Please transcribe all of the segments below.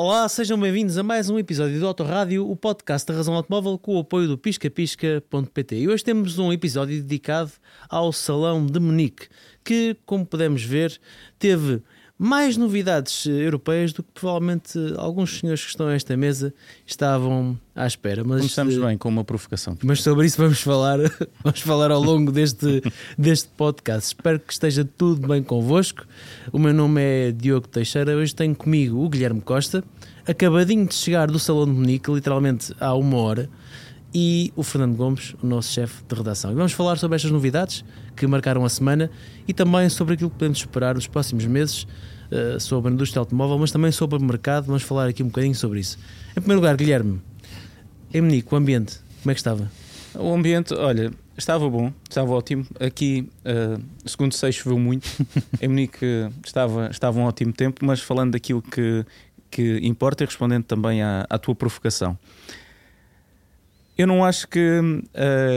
Olá, sejam bem-vindos a mais um episódio do Autorádio, o podcast da Razão Automóvel com o apoio do piscapisca.pt. E hoje temos um episódio dedicado ao Salão de Munique, que, como podemos ver, teve mais novidades europeias do que provavelmente alguns senhores que estão a esta mesa estavam à espera. Mas, Começamos eh, bem com uma provocação. Mas sobre isso vamos falar, vamos falar ao longo deste, deste podcast. Espero que esteja tudo bem convosco. O meu nome é Diogo Teixeira. Hoje tenho comigo o Guilherme Costa, acabadinho de chegar do Salão de Munique, literalmente há uma hora e o Fernando Gomes, o nosso chefe de redação. E vamos falar sobre estas novidades que marcaram a semana e também sobre aquilo que podemos esperar nos próximos meses uh, sobre a indústria automóvel, mas também sobre o mercado. Vamos falar aqui um bocadinho sobre isso. Em primeiro lugar, Guilherme, em Munique, o ambiente, como é que estava? O ambiente, olha, estava bom, estava ótimo. Aqui, uh, segundo sei, choveu muito. em Munique estava, estava um ótimo tempo, mas falando daquilo que, que importa e respondendo também à, à tua provocação. Eu não acho que hum,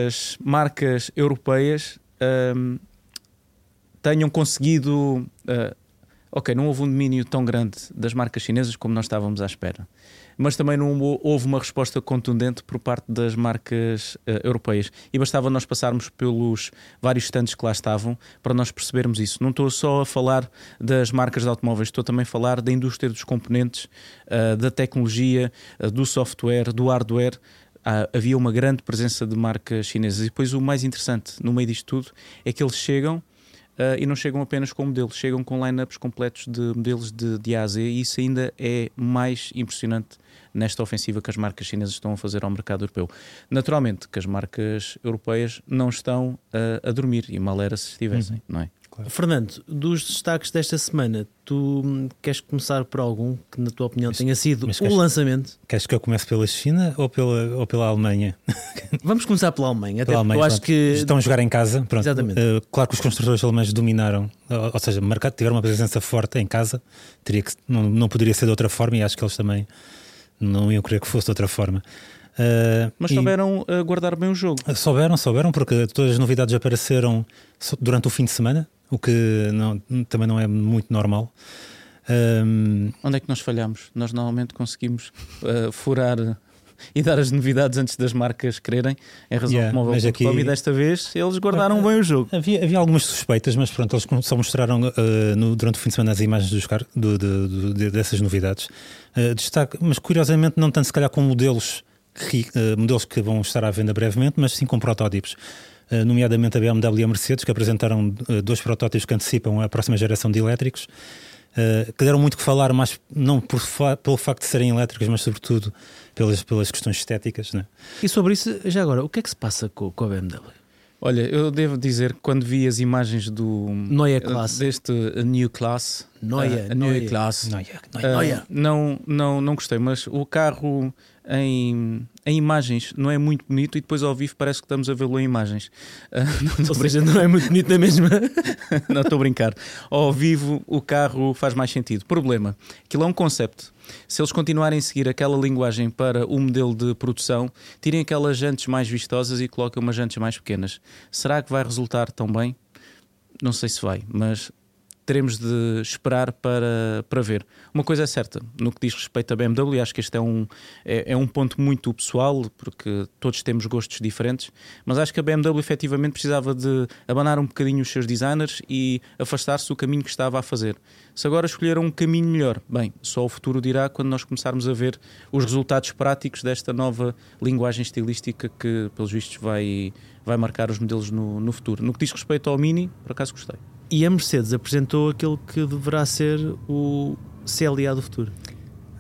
as marcas europeias um, tenham conseguido. Uh, ok, não houve um domínio tão grande das marcas chinesas como nós estávamos à espera. Mas também não houve uma resposta contundente por parte das marcas uh, europeias. E bastava nós passarmos pelos vários stands que lá estavam para nós percebermos isso. Não estou só a falar das marcas de automóveis, estou também a falar da indústria dos componentes, uh, da tecnologia, do software, do hardware havia uma grande presença de marcas chinesas. E depois o mais interessante no meio disto tudo é que eles chegam Uh, e não chegam apenas com modelos, chegam com lineups completos de modelos de, de A a Z, e isso ainda é mais impressionante nesta ofensiva que as marcas chinesas estão a fazer ao mercado europeu. Naturalmente que as marcas europeias não estão uh, a dormir, e mal era se estivessem, uhum. não é? Claro. Fernando, dos destaques desta semana, tu queres começar por algum que, na tua opinião, mas, tenha sido o queres, lançamento? Queres que eu comece pela China ou pela, ou pela Alemanha? Vamos começar pela Alemanha. Pela Alemanha, eu acho que estão a jogar em casa. Pronto. Exatamente. Uh, claro que os construtores alemães dominaram, ou, ou seja, mercado, tiveram uma presença forte em casa. Teria que, não, não poderia ser de outra forma e acho que eles também não iam querer que fosse de outra forma. Uh, Mas souberam e, uh, guardar bem o jogo. Souberam, souberam, porque todas as novidades apareceram durante o fim de semana o que não, também não é muito normal. Um... Onde é que nós falhamos? Nós normalmente conseguimos uh, furar e dar as novidades antes das marcas quererem, em razão yeah, móvel aqui... e desta vez eles guardaram uh, bem o jogo. Havia, havia algumas suspeitas, mas pronto, eles só mostraram uh, no, durante o fim de semana as imagens dos car do, do, do, de, dessas novidades. Uh, destaque, mas curiosamente não tanto se calhar com modelos que, modelos que vão estar à venda brevemente, mas sim com protótipos. Eh, nomeadamente a BMW e a Mercedes, que apresentaram eh, dois protótipos que antecipam a próxima geração de elétricos, eh, que deram muito que falar, mas não por, pelo facto de serem elétricos, mas sobretudo pelas, pelas questões estéticas. Né? E sobre isso, já agora, o que é que se passa com, com a BMW? Olha, eu devo dizer que quando vi as imagens do Neue Class deste New Class, Neue, uh, Neue Class, Neue, Neue. Uh, não, não, não gostei, mas o carro em, em imagens não é muito bonito e depois ao vivo parece que estamos a vê-lo em imagens. Uh, Ou seja, não é muito bonito na mesma. não estou a brincar. Ao vivo o carro faz mais sentido. Problema: aquilo é um conceito. Se eles continuarem a seguir aquela linguagem para o modelo de produção, tirem aquelas jantes mais vistosas e coloquem umas jantes mais pequenas. Será que vai resultar tão bem? Não sei se vai, mas teremos de esperar para, para ver. Uma coisa é certa, no que diz respeito à BMW, acho que este é um, é, é, um ponto muito pessoal, porque todos temos gostos diferentes, mas acho que a BMW efetivamente precisava de abanar um bocadinho os seus designers e afastar-se do caminho que estava a fazer. Se agora escolheram um caminho melhor, bem, só o futuro dirá quando nós começarmos a ver os resultados práticos desta nova linguagem estilística que, pelos vistos, vai, vai marcar os modelos no, no futuro. No que diz respeito ao Mini, por acaso gostei. E a Mercedes apresentou aquilo que deverá ser o CLA do futuro.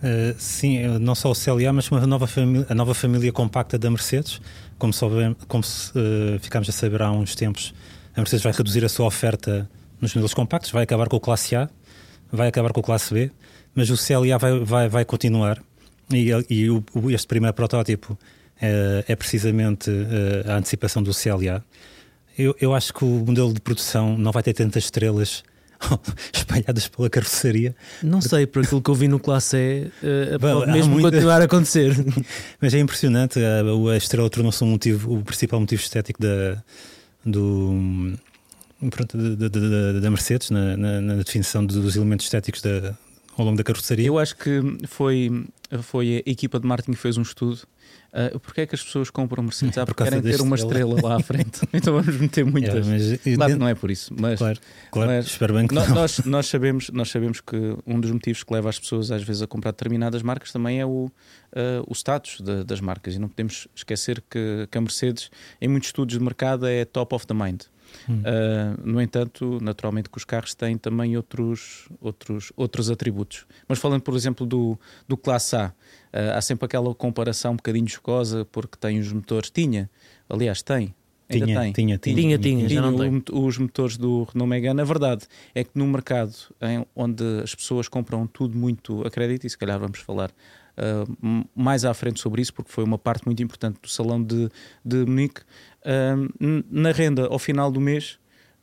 Uh, sim, eh, não só o CLA, mas uma nova a nova família compacta da Mercedes. Como, como uh, ficámos a saber há uns tempos, a Mercedes vai reduzir a sua oferta nos modelos compactos, vai acabar com o Classe A, vai acabar com o Classe B, mas o CLA vai, vai, vai continuar. E, e o, este primeiro protótipo é precisamente a antecipação do CLA. Eu, eu acho que o modelo de produção não vai ter tantas estrelas espalhadas pela carroceria. Não sei, por aquilo que eu vi no Classe E, uh, pode mesmo muita... continuar a acontecer. Mas é impressionante, a, a estrela tornou-se um motivo, o principal motivo estético da, do, pronto, da, da, da Mercedes, na, na, na, definição dos elementos estéticos da, ao longo da carroceria? Eu acho que foi, foi a equipa de marketing que fez um estudo. Uh, porque é que as pessoas compram Mercedes? Ah, porque querem ter uma estrela lá à frente. então vamos meter muitas. É, claro que não é por isso. Mas, claro, claro mas espero bem que nós, nós, nós, sabemos, nós sabemos que um dos motivos que leva as pessoas às vezes a comprar determinadas marcas também é o, uh, o status de, das marcas. E não podemos esquecer que, que a Mercedes, em muitos estudos de mercado, é top of the mind. Hum. Uh, no entanto, naturalmente que os carros têm também outros, outros, outros atributos. Mas falando, por exemplo, do, do Classe A, uh, há sempre aquela comparação um bocadinho jocosa porque tem os motores. Tinha, aliás, tem. Ainda tinha, tem. Tinha, tinha, tinha, tinha, já não tem. os motores do Renault Megane. A verdade é que no mercado em, onde as pessoas compram tudo muito a crédito, e se calhar vamos falar uh, mais à frente sobre isso, porque foi uma parte muito importante do salão de, de Munique, na renda ao final do mês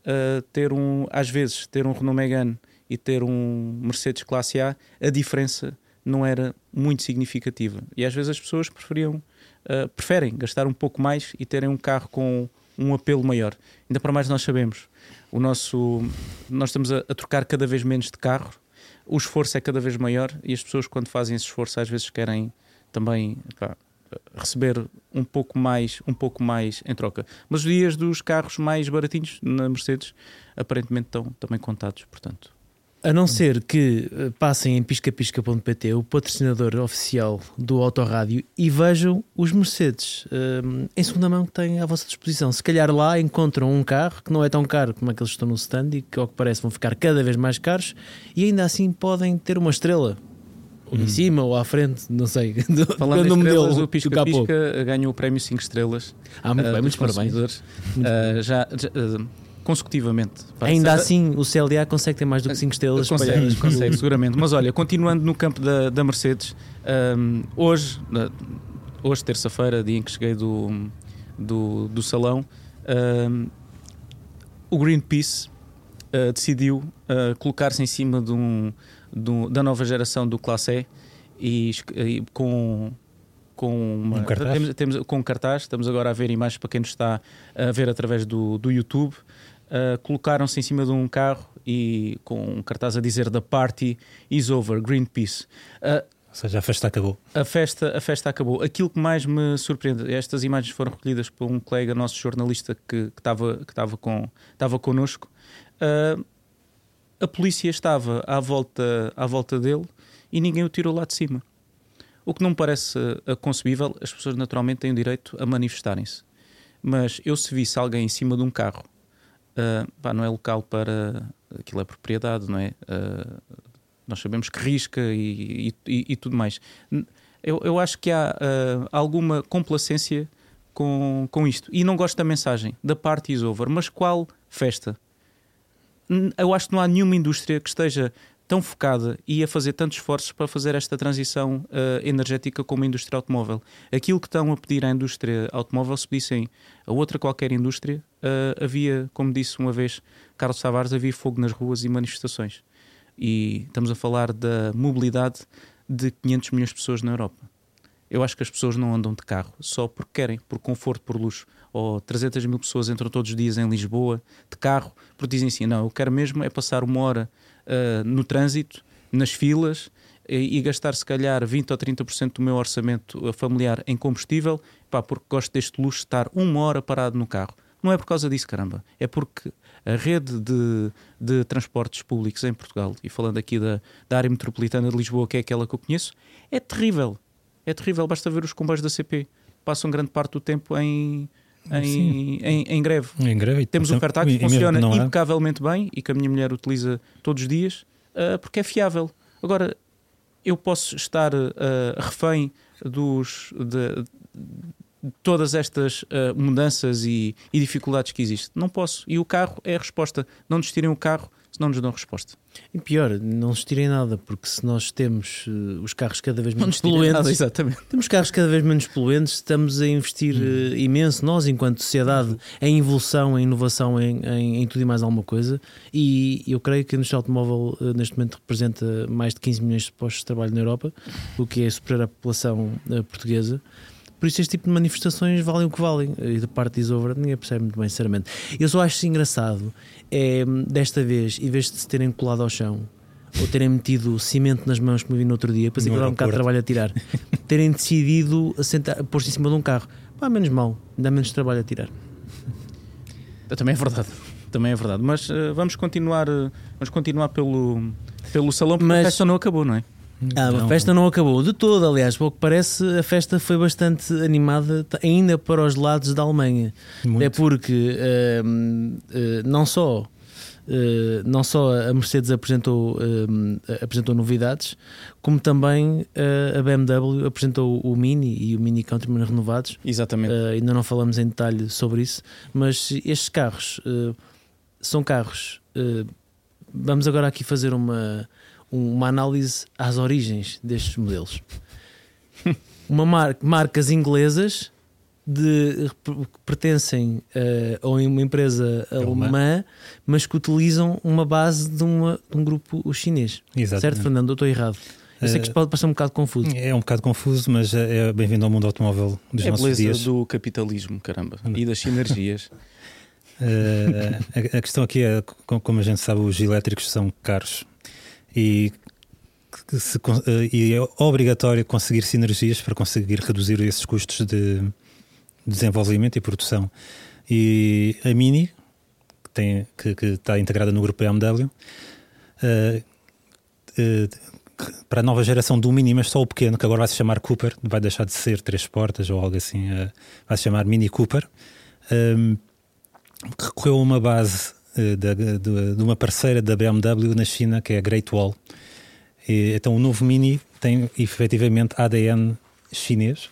uh, ter um, às vezes ter um Renault Megane e ter um Mercedes Classe A, a diferença não era muito significativa. E às vezes as pessoas preferiam, uh, preferem gastar um pouco mais e terem um carro com um apelo maior. Ainda para mais nós sabemos, o nosso, nós estamos a, a trocar cada vez menos de carro, o esforço é cada vez maior e as pessoas quando fazem esse esforço às vezes querem também pá, receber um pouco mais, um pouco mais em troca. Mas os dias dos carros mais baratinhos na Mercedes aparentemente estão também contados, portanto. A não ser que eh, passem em piscapisca.pt, o patrocinador oficial do Autorádio, e vejam os Mercedes um, eh, em segunda mão que têm à vossa disposição. Se calhar lá encontram um carro que não é tão caro como aqueles que estão no stand e que, ao que parece, vão ficar cada vez mais caros e ainda assim podem ter uma estrela ou em hum. cima ou à frente, não sei. Falando em estrelas, o Pisca Pisca ganhou o prémio 5 estrelas. Ah, muito uh, bem, muitos parabéns. Uh, já, já uh, consecutivamente. Ainda assim, o CLA consegue ter mais do que 5 estrelas. Consegue, consegue seguramente. Mas olha, continuando no campo da, da Mercedes, um, hoje, hoje terça-feira, dia em que cheguei do, do, do salão, um, o Greenpeace decidiu colocar-se em cima de um do, da nova geração do Classe E, e com com uma, um cartaz? Temos, temos, com um cartaz, estamos agora a ver imagens para quem nos está a ver através do, do YouTube. Uh, colocaram-se em cima de um carro e com um cartaz a dizer The Party is over, Greenpeace. Uh, Ou seja, a festa acabou. A festa, a festa acabou. Aquilo que mais me surpreende, estas imagens foram recolhidas por um colega nosso jornalista que estava que estava com, connosco. Uh, a polícia estava à volta, à volta dele e ninguém o tirou lá de cima. O que não me parece concebível, as pessoas naturalmente têm o direito a manifestarem-se. Mas eu se visse alguém em cima de um carro, uh, pá, não é local para. aquilo é propriedade, não é? Uh, nós sabemos que risca e, e, e, tudo mais. Eu, eu acho que há uh, alguma complacência com, com isto. E não gosto da mensagem, da party is over. Mas qual festa? eu acho que não há nenhuma indústria que esteja tão focada e a fazer tantos esforços para fazer esta transição uh, energética como a indústria automóvel. Aquilo que estão a pedir à indústria automóvel, se pedissem a outra qualquer indústria, uh, havia, como disse uma vez Carlos Tavares, havia fogo nas ruas e manifestações. E estamos a falar da mobilidade de 500 milhões de pessoas na Europa. Eu acho que as pessoas não andam de carro só porque querem, por conforto, por luxo. Ou 300 mil pessoas entram todos os dias em Lisboa de carro porque dizem assim: não, eu quero mesmo é passar uma hora uh, no trânsito, nas filas e, e, gastar se calhar 20 ou 30% do meu orçamento familiar em combustível, pá, porque gosto deste luxo de estar uma hora parado no carro. Não é por causa disso, caramba. É porque a rede de, de transportes públicos em Portugal, e falando aqui da, da área metropolitana de Lisboa, que é aquela que eu conheço, é terrível é terrível. Basta ver os comboios da CP. Passam grande parte do tempo em, em, em, em, greve. Em greve. Temos o Fertag que funciona impecavelmente bem e que a minha mulher utiliza todos os dias uh, porque é fiável. Agora, eu posso estar uh, refém dos, de, de todas estas uh, mudanças e, e, dificuldades que existem. Não posso. E o carro é a resposta. Não nos tirem o carro se não nos dão resposta. E pior, não nos tirem nada, porque se nós temos uh, os carros cada vez menos poluentes, nada, exatamente. temos carros cada vez menos poluentes, estamos a investir uh, imenso, nós, enquanto sociedade, em evolução, em inovação, em, em, em, tudo e mais alguma coisa. E eu creio que a indústria automóvel uh, neste momento representa mais de 15 milhões de postos de trabalho na Europa, o que é superar a população portuguesa. Por isso, este tipo de manifestações valem o que valem. E da parte de over, ninguém percebe muito bem, sinceramente. Eu só acho engraçado é, desta vez, em vez de se terem colado ao chão, ou terem metido cimento nas mãos, como eu vi no outro dia, depois aquilo dá um bocado de trabalho a tirar, terem decidido pôr-se em cima de um carro. Pá, menos mal, dá menos trabalho a tirar. Também é verdade. Também é verdade. Mas eh, vamos continuar, eh, vamos continuar pelo, pelo salão porque Mas- a festa não acabou, não é? Ah, Não. a festa não acabou de todo, aliás, pelo que parece, a festa foi bastante animada ainda para os lados da Alemanha. Muito. É porque hum, eh, não só eh, não só a Mercedes apresentou, apresentou novidades, como também eh, a BMW apresentou o Mini e o Mini Countryman renovados. Exatamente. Uh, ainda não falamos em detalhe sobre isso, mas estes carros uh, são carros. uh, vamos agora aqui fazer uma, uma análise às origens destes modelos. uma mar- marcas inglesas de, que pertencem uh, a uma empresa Alemã. alemã, mas que utilizam uma base de, uma- de um grupo chinês. Exatamente. Certo, Fernando? Eu estou errado. Eu sei que isto Uh, pode parecer um bocado confuso. É um bocado confuso, mas é é bem-vindo ao mundo automóvel dos É a nossos beleza dias. do capitalismo, caramba. E das sinergias. Eh, a, a questão aqui é, co- como a gente sabe, os elétricos são caros e, se eh, e é obrigatório conseguir sinergias para conseguir reduzir esses custos de desenvolvimento e produção. E a Mini, que, tem, que, que está integrada no grupo BMW, eh, eh, para a nova geração do Mini, mas só o pequeno, que agora vai se chamar Cooper, vai deixar de ser três portas ou algo assim, eh, vai se chamar Mini Cooper. ehm, recorreu a uma base eh, da- de, de uma parceira da BMW na China, que é a Great Wall. E, então o novo Mini tem efetivamente ADN chinês,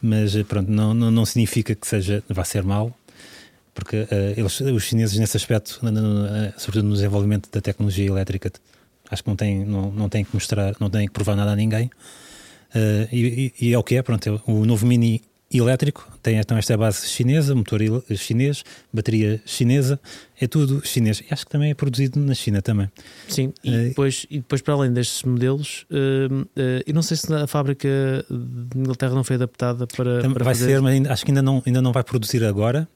mas eh, pronto, não, não, não significa que seja, vá ser mau, porque eh, eles, os chineses nesse aspecto, no- no- eh, sobretudo no desenvolvimento da tecnologia elétrica, acho que não têm, não, não têm que mostrar, não têm que provar nada a ninguém. Eh, e, e- e é o que é, pronto, é o novo Mini elétrico tem então esta base chinesa, motor chinês, bateria chinesa, é tudo chinês. E acho que também é produzido na China também. Sim, e Eh, depois, e depois para além destes modelos, hum, eh, eu não sei se a fábrica de Inglaterra não foi adaptada para, para vai fazer ser, mas ainda- acho que ainda não, ainda não vai produzir agora.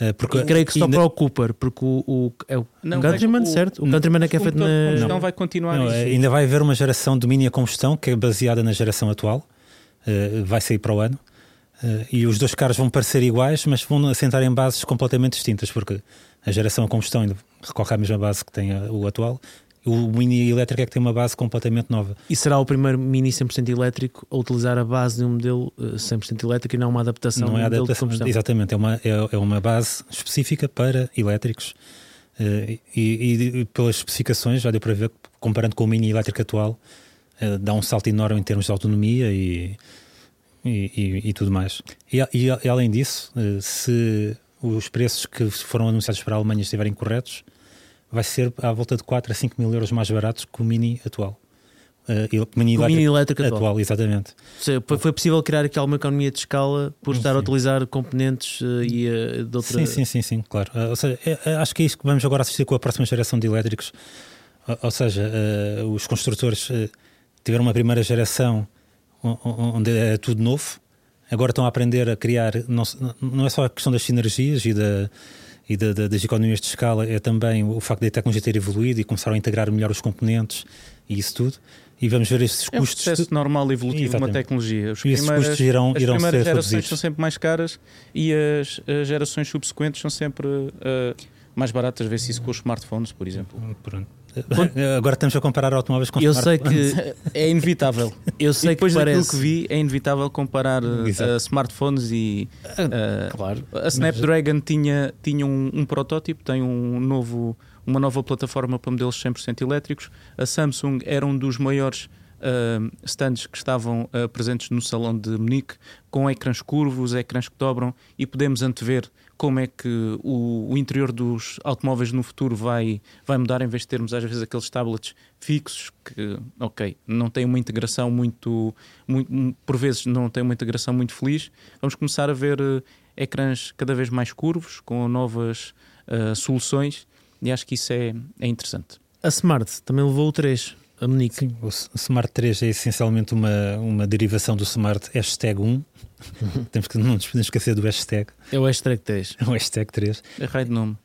eh, porque E creio que só ainda- para o Cooper, porque o, o, é o Countryman, vai- o- certo? O Countryman é que é feito na. combustão Não. vai continuar Não, ainda vai haver uma geração de mini a combustão que é baseada na geração atual, vai sair para o ano. Eh, e os dois carros vão parecer iguais, mas vão assentar em bases completamente distintas, porque a geração a combustão ainda recorre à mesma base que tem o atual. O mini elétrico é que tem uma base completamente nova. E será o primeiro Mini 100% elétrico a utilizar a base de um modelo eh, 100% elétrico e não uma adaptação não é um modelo de adaptação, combustão. exatamente, é uma, é, é uma base específica para elétricos. Eh, e, e- pelas especificações, já deu para ver, comparando com o mini elétrico atual, eh, dá um salto enorme em termos de autonomia e, e, e- e tudo mais. E, a- e a- além disso, eh, se os preços que foram anunciados para a Alemanha estiverem corretos, vai ser à volta de 4 a 5 mil euros mais baratos que o mini atual. Eh, e o mini O Mini elétrico atual. atual. exatamente. Seja, foi, possível criar aqui alguma economia de escala por estar a Sim. utilizar componentes eh, e eh, de outra. Sim, sim, sim, sim, claro. Uh, ou seja, é- acho que é isso que vamos agora assistir com a próxima geração de elétricos. Ou, seja, uh, os construtores uh, tiveram uma primeira geração onde é tudo novo, agora estão a aprender a criar. Não, não é só a questão das sinergias e, da, e da- da- das economias de escala, é também o facto da tecnologia ter evoluído e começaram a integrar melhor os componentes e isso tudo. E vamos ver estes É um custos. processo normal e evolutivo de uma tecnologia. Os E esses custos irão, as irão primeiras ser gerações reduzidos. são sempre mais caras e as, as gerações subsequentes são sempre eh, mais baratas. Vê-se isso com os smartphones, por exemplo. Pronto. Agora estamos a comparar automóveis com Eu sei que É inevitável. eu sei que depois daquilo parece. que vi, é inevitável comparar eh, smartphones e. eh, Claro. a Snapdragon tinha, tinha um, um protótipo, tem um novo, uma nova plataforma para modelos 100% elétricos. A Samsung era um dos maiores uh, stands que estavam uh, presentes no salão de Munique, com ecrãs curvos, ecrãs que dobram, e podemos antever como é que o, o interior dos automóveis no futuro vai, vai mudar, em vez de termos às vezes aqueles tablets fixos que, ok, não têm uma integração muito, muito por vezes não têm uma integração muito feliz. Vamos começar a ver uh, ecrãs cada vez mais curvos, com novas uh, soluções, e acho que isso é, é interessante. A Smart também levou o 3, a Monique. Sim, o Smart 3 é essencialmente uma, uma derivação do Smart hashtag 1. Temos que não nos podemos esquecer do hashtag, É o hashtag 3. o hashtag 3. É raio de nome.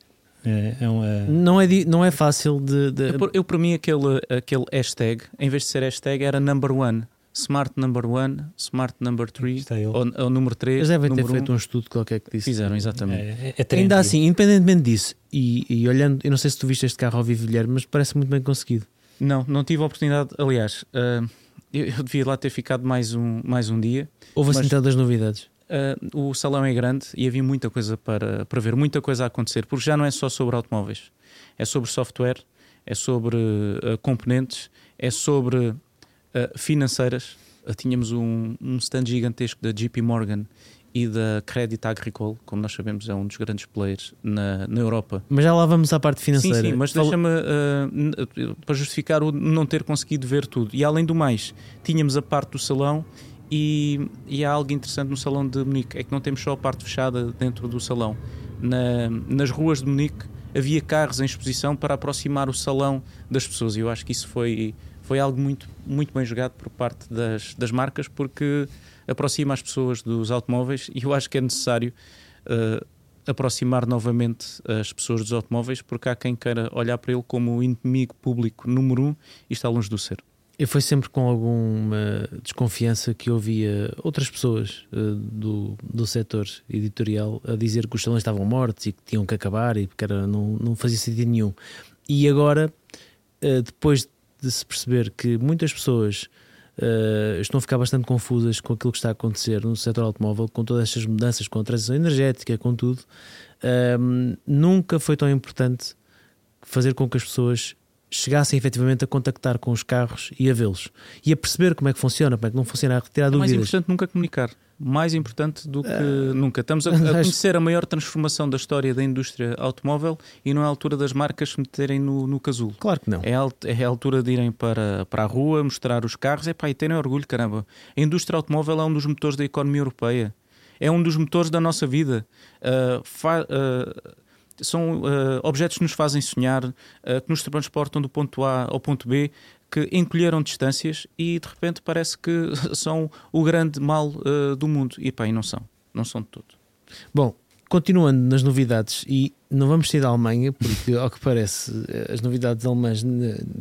É, é um, é... Não, é, não é fácil de. de... Eu, eu, para mim, aquele, aquele hashtag, em vez de ser hashtag, era number one. Smart number one, smart number three, ou, ou número 3. Eles devem ter um. feito um estudo qualquer que disse. Fizeram, exatamente. É, é Ainda assim, independentemente disso, e, e, olhando, eu não sei se tu viste este carro ao vivo, Guilherme, mas parece muito bem conseguido. Não, não tive a oportunidade. Aliás, uh, eu, eu, devia lá ter ficado mais um, mais um dia. Houve assim tantas novidades. Uh, o salão é grande e havia muita coisa para, para ver, muita coisa a acontecer, porque já não é só sobre automóveis, é sobre software, é sobre uh, componentes, é sobre uh, financeiras. tínhamos um, um stand gigantesco da JP Morgan e da Crédit Agricole, como nós sabemos, é um dos grandes players na, na Europa. Mas já lá vamos à parte financeira. Sim, sim mas Fala... deixa-me uh, para justificar o não ter conseguido ver tudo. E além do mais, tínhamos a parte do salão e, e, há algo interessante no Salão de Munique: é que não temos só a parte fechada dentro do salão. Na, nas ruas de Munique havia carros em exposição para aproximar o salão das pessoas, e eu acho que isso foi, foi algo muito, muito bem jogado por parte das, das marcas, porque aproxima as pessoas dos automóveis, e eu acho que é necessário. Uh, aproximar novamente as pessoas dos automóveis, porque há quem queira olhar para ele como o inimigo público número um e está longe do ser. Eu foi sempre com alguma desconfiança que ouvia outras pessoas uh, do, do setor editorial a dizer que os salões estavam mortos e que tinham que acabar e que era, não, não fazia sentido nenhum. E agora, uh, depois de se perceber que muitas pessoas uh, estão a ficar bastante confusas com aquilo que está a acontecer no setor automóvel, com todas estas mudanças, com a transição energética, com tudo, nunca foi tão importante fazer com que as pessoas chegassem efetivamente a contactar com os carros e a vê-los e a perceber como é que funciona, como é que não funciona, a retirar é dúvidas. Mais importante nunca comunicar. Mais importante do que uh, nunca. Estamos a, a, conhecer a maior transformação da história da indústria automóvel e não é a altura das marcas se meterem no, no casulo. Claro que não. É a, é a altura de irem para, para a rua, mostrar os carros epá, e terem orgulho, caramba. A indústria automóvel é um dos motores da economia europeia. É um dos motores da nossa vida. Uh, fa, uh, são uh, objetos que nos fazem sonhar, uh, que nos transportam do ponto A ao ponto B, que encolheram distâncias e de repente parece que são o grande mal uh, do mundo. E pá, e não são, não são de todo. Bom, continuando nas novidades, e não vamos sair da Alemanha, porque ao que parece as novidades alemãs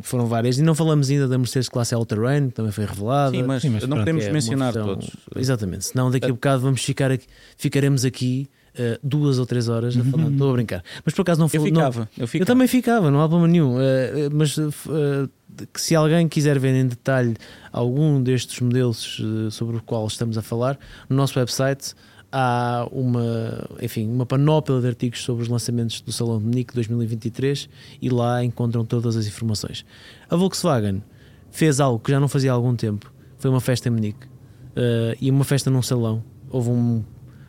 foram várias, e não falamos ainda da Mercedes classe All-Terrain, que também foi revelada. Sim, mas, Sim, mas não podemos é mencionar todos. Exatamente, senão daqui a bocado vamos ficar aqui, ficaremos aqui uh, duas ou três horas a falar. Uhum. Estou a brincar. Mas por acaso não foi. Eu ficava, não, eu ficava. Eu também ficava, não há problema nenhum. Uh, mas uh, que se alguém quiser ver em detalhe algum destes modelos sobre o qual estamos a falar, no nosso website há uma, enfim, uma panóplia de artigos sobre os lançamentos do Salão de Munique 2023 e lá encontram todas as informações. A Volkswagen fez algo que já não fazia há algum tempo, foi uma festa em Munique uh, e uma festa num salão. Houve um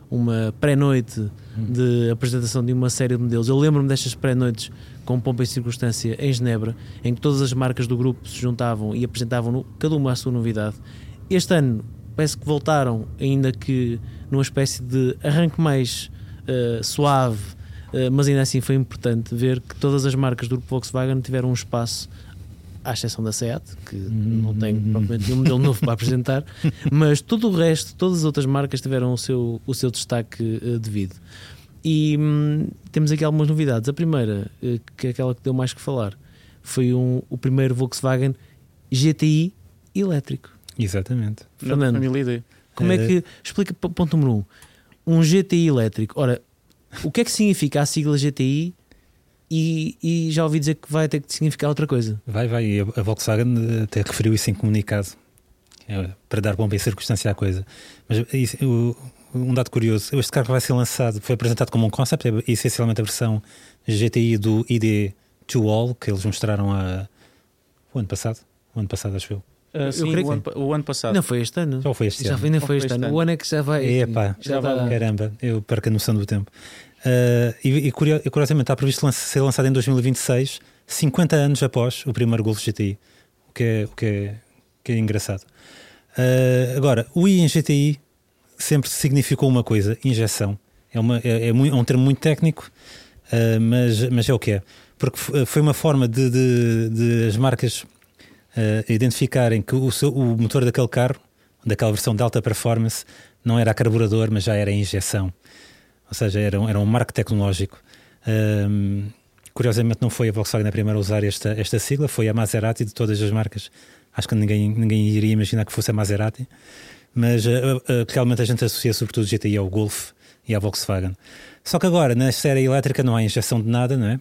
uma pré-noite de apresentação de uma série de modelos. Eu lembro-me destas pré-noites com pompa e circunstância em Genebra, em que todas as marcas do grupo se juntavam e apresentavam cada uma a sua novidade. Este ano parece que voltaram, ainda que numa espécie de arranque mais uh, suave, uh, mas ainda assim foi importante ver que todas as marcas do grupo Volkswagen tiveram um espaço à exceção da SEAT, que uhum. não tem propriamente nenhum modelo novo para apresentar, mas todo o resto, todas as outras marcas tiveram o seu, o seu destaque uh, devido. E hum, temos aqui algumas novidades. A primeira, uh, que é aquela que deu mais que falar, foi um, o primeiro Volkswagen GTI elétrico. Exatamente. Fernando, família como é que. Eh, explica, ponto número um. Um GTI elétrico. Ora, o que é que significa a sigla GTI e, e, já ouvi dizer que vai ter que significar outra coisa. Vai, vai. A Volkswagen até referiu isso em comunicado é, para dar bomba e circunstância à coisa. Mas isso, um dado curioso: este carro vai ser lançado, foi apresentado como um concept, é essencialmente a versão GTI do ID to All que eles mostraram a, o ano passado. O ano passado, acho eu. Uh, sim, o ano, o, ano, passado. Não foi este ano. Já foi este já ano. Foi, nem foi este, ano. ano. O ano é que já vai. Epá, já, já vai. Caramba, eu perco a noção do tempo. Uh, e, e, curiosamente está previsto ser lançado em 2026, 50 anos após o primeiro Golf GTI, o que é, o que é, que é engraçado. Uh, agora, o I em GTI sempre significou uma coisa: injeção. É, uma, é, é, é um termo muito técnico, uh, mas, mas é o que é. Porque foi uma forma de, de, de as marcas identificarem que o, seu, o motor daquele carro, daquela versão de alta performance, não era carburador, mas já era injeção ou seja, era um, era um marco tecnológico. Um, Curiosamente, não foi a Volkswagen a primeira a usar esta, esta sigla, foi a Maserati de todas as marcas. Acho que ninguém, ninguém iria imaginar que fosse a Maserati, mas uh, uh, realmente a gente associa sobretudo o GTI ao Golf e à Volkswagen. Só que agora, na série elétrica, não há injeção de nada, não é?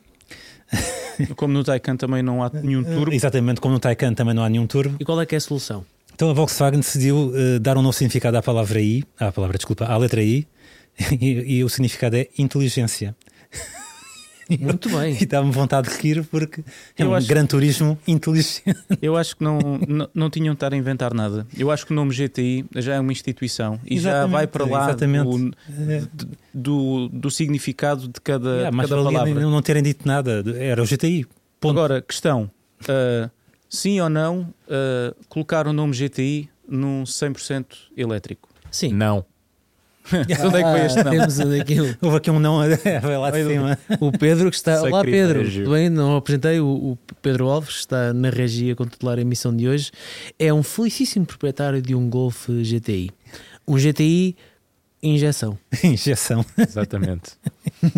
Como no Taycan também não há nenhum turbo. Exatamente, como no Taycan também não há nenhum turbo. E qual é que é a solução? Então a Volkswagen decidiu uh, dar um novo significado à palavra I, à palavra, desculpa, à letra I, e, e o significado é inteligência. Muito bem. E dá-me vontade de rir porque é Eu um acho- gran turismo inteligente. Eu acho que não, não, não tinham de estar a inventar nada. Eu acho que o nome GTI já é uma instituição e já Exatamente, vai para lá exatamente. do, do, do significado de cada, Yeah, cada palavra. não, não terem dito nada, era o GTI. Ponto. Agora, questão: uh, sim ou não uh, colocar o nome GTI num 100% elétrico? Sim. Não. De onde é que foi este Ah, não? Temos daquilo. Houve aqui um não vai lá de cima. O Pedro que está. Olá Pedro, tudo bem? Não apresentei o, o Pedro Alves, que está na regia a controlar a emissão de hoje. É um felicíssimo proprietário de um Golf GTI. Um GTI injeção. Injeção. Exatamente.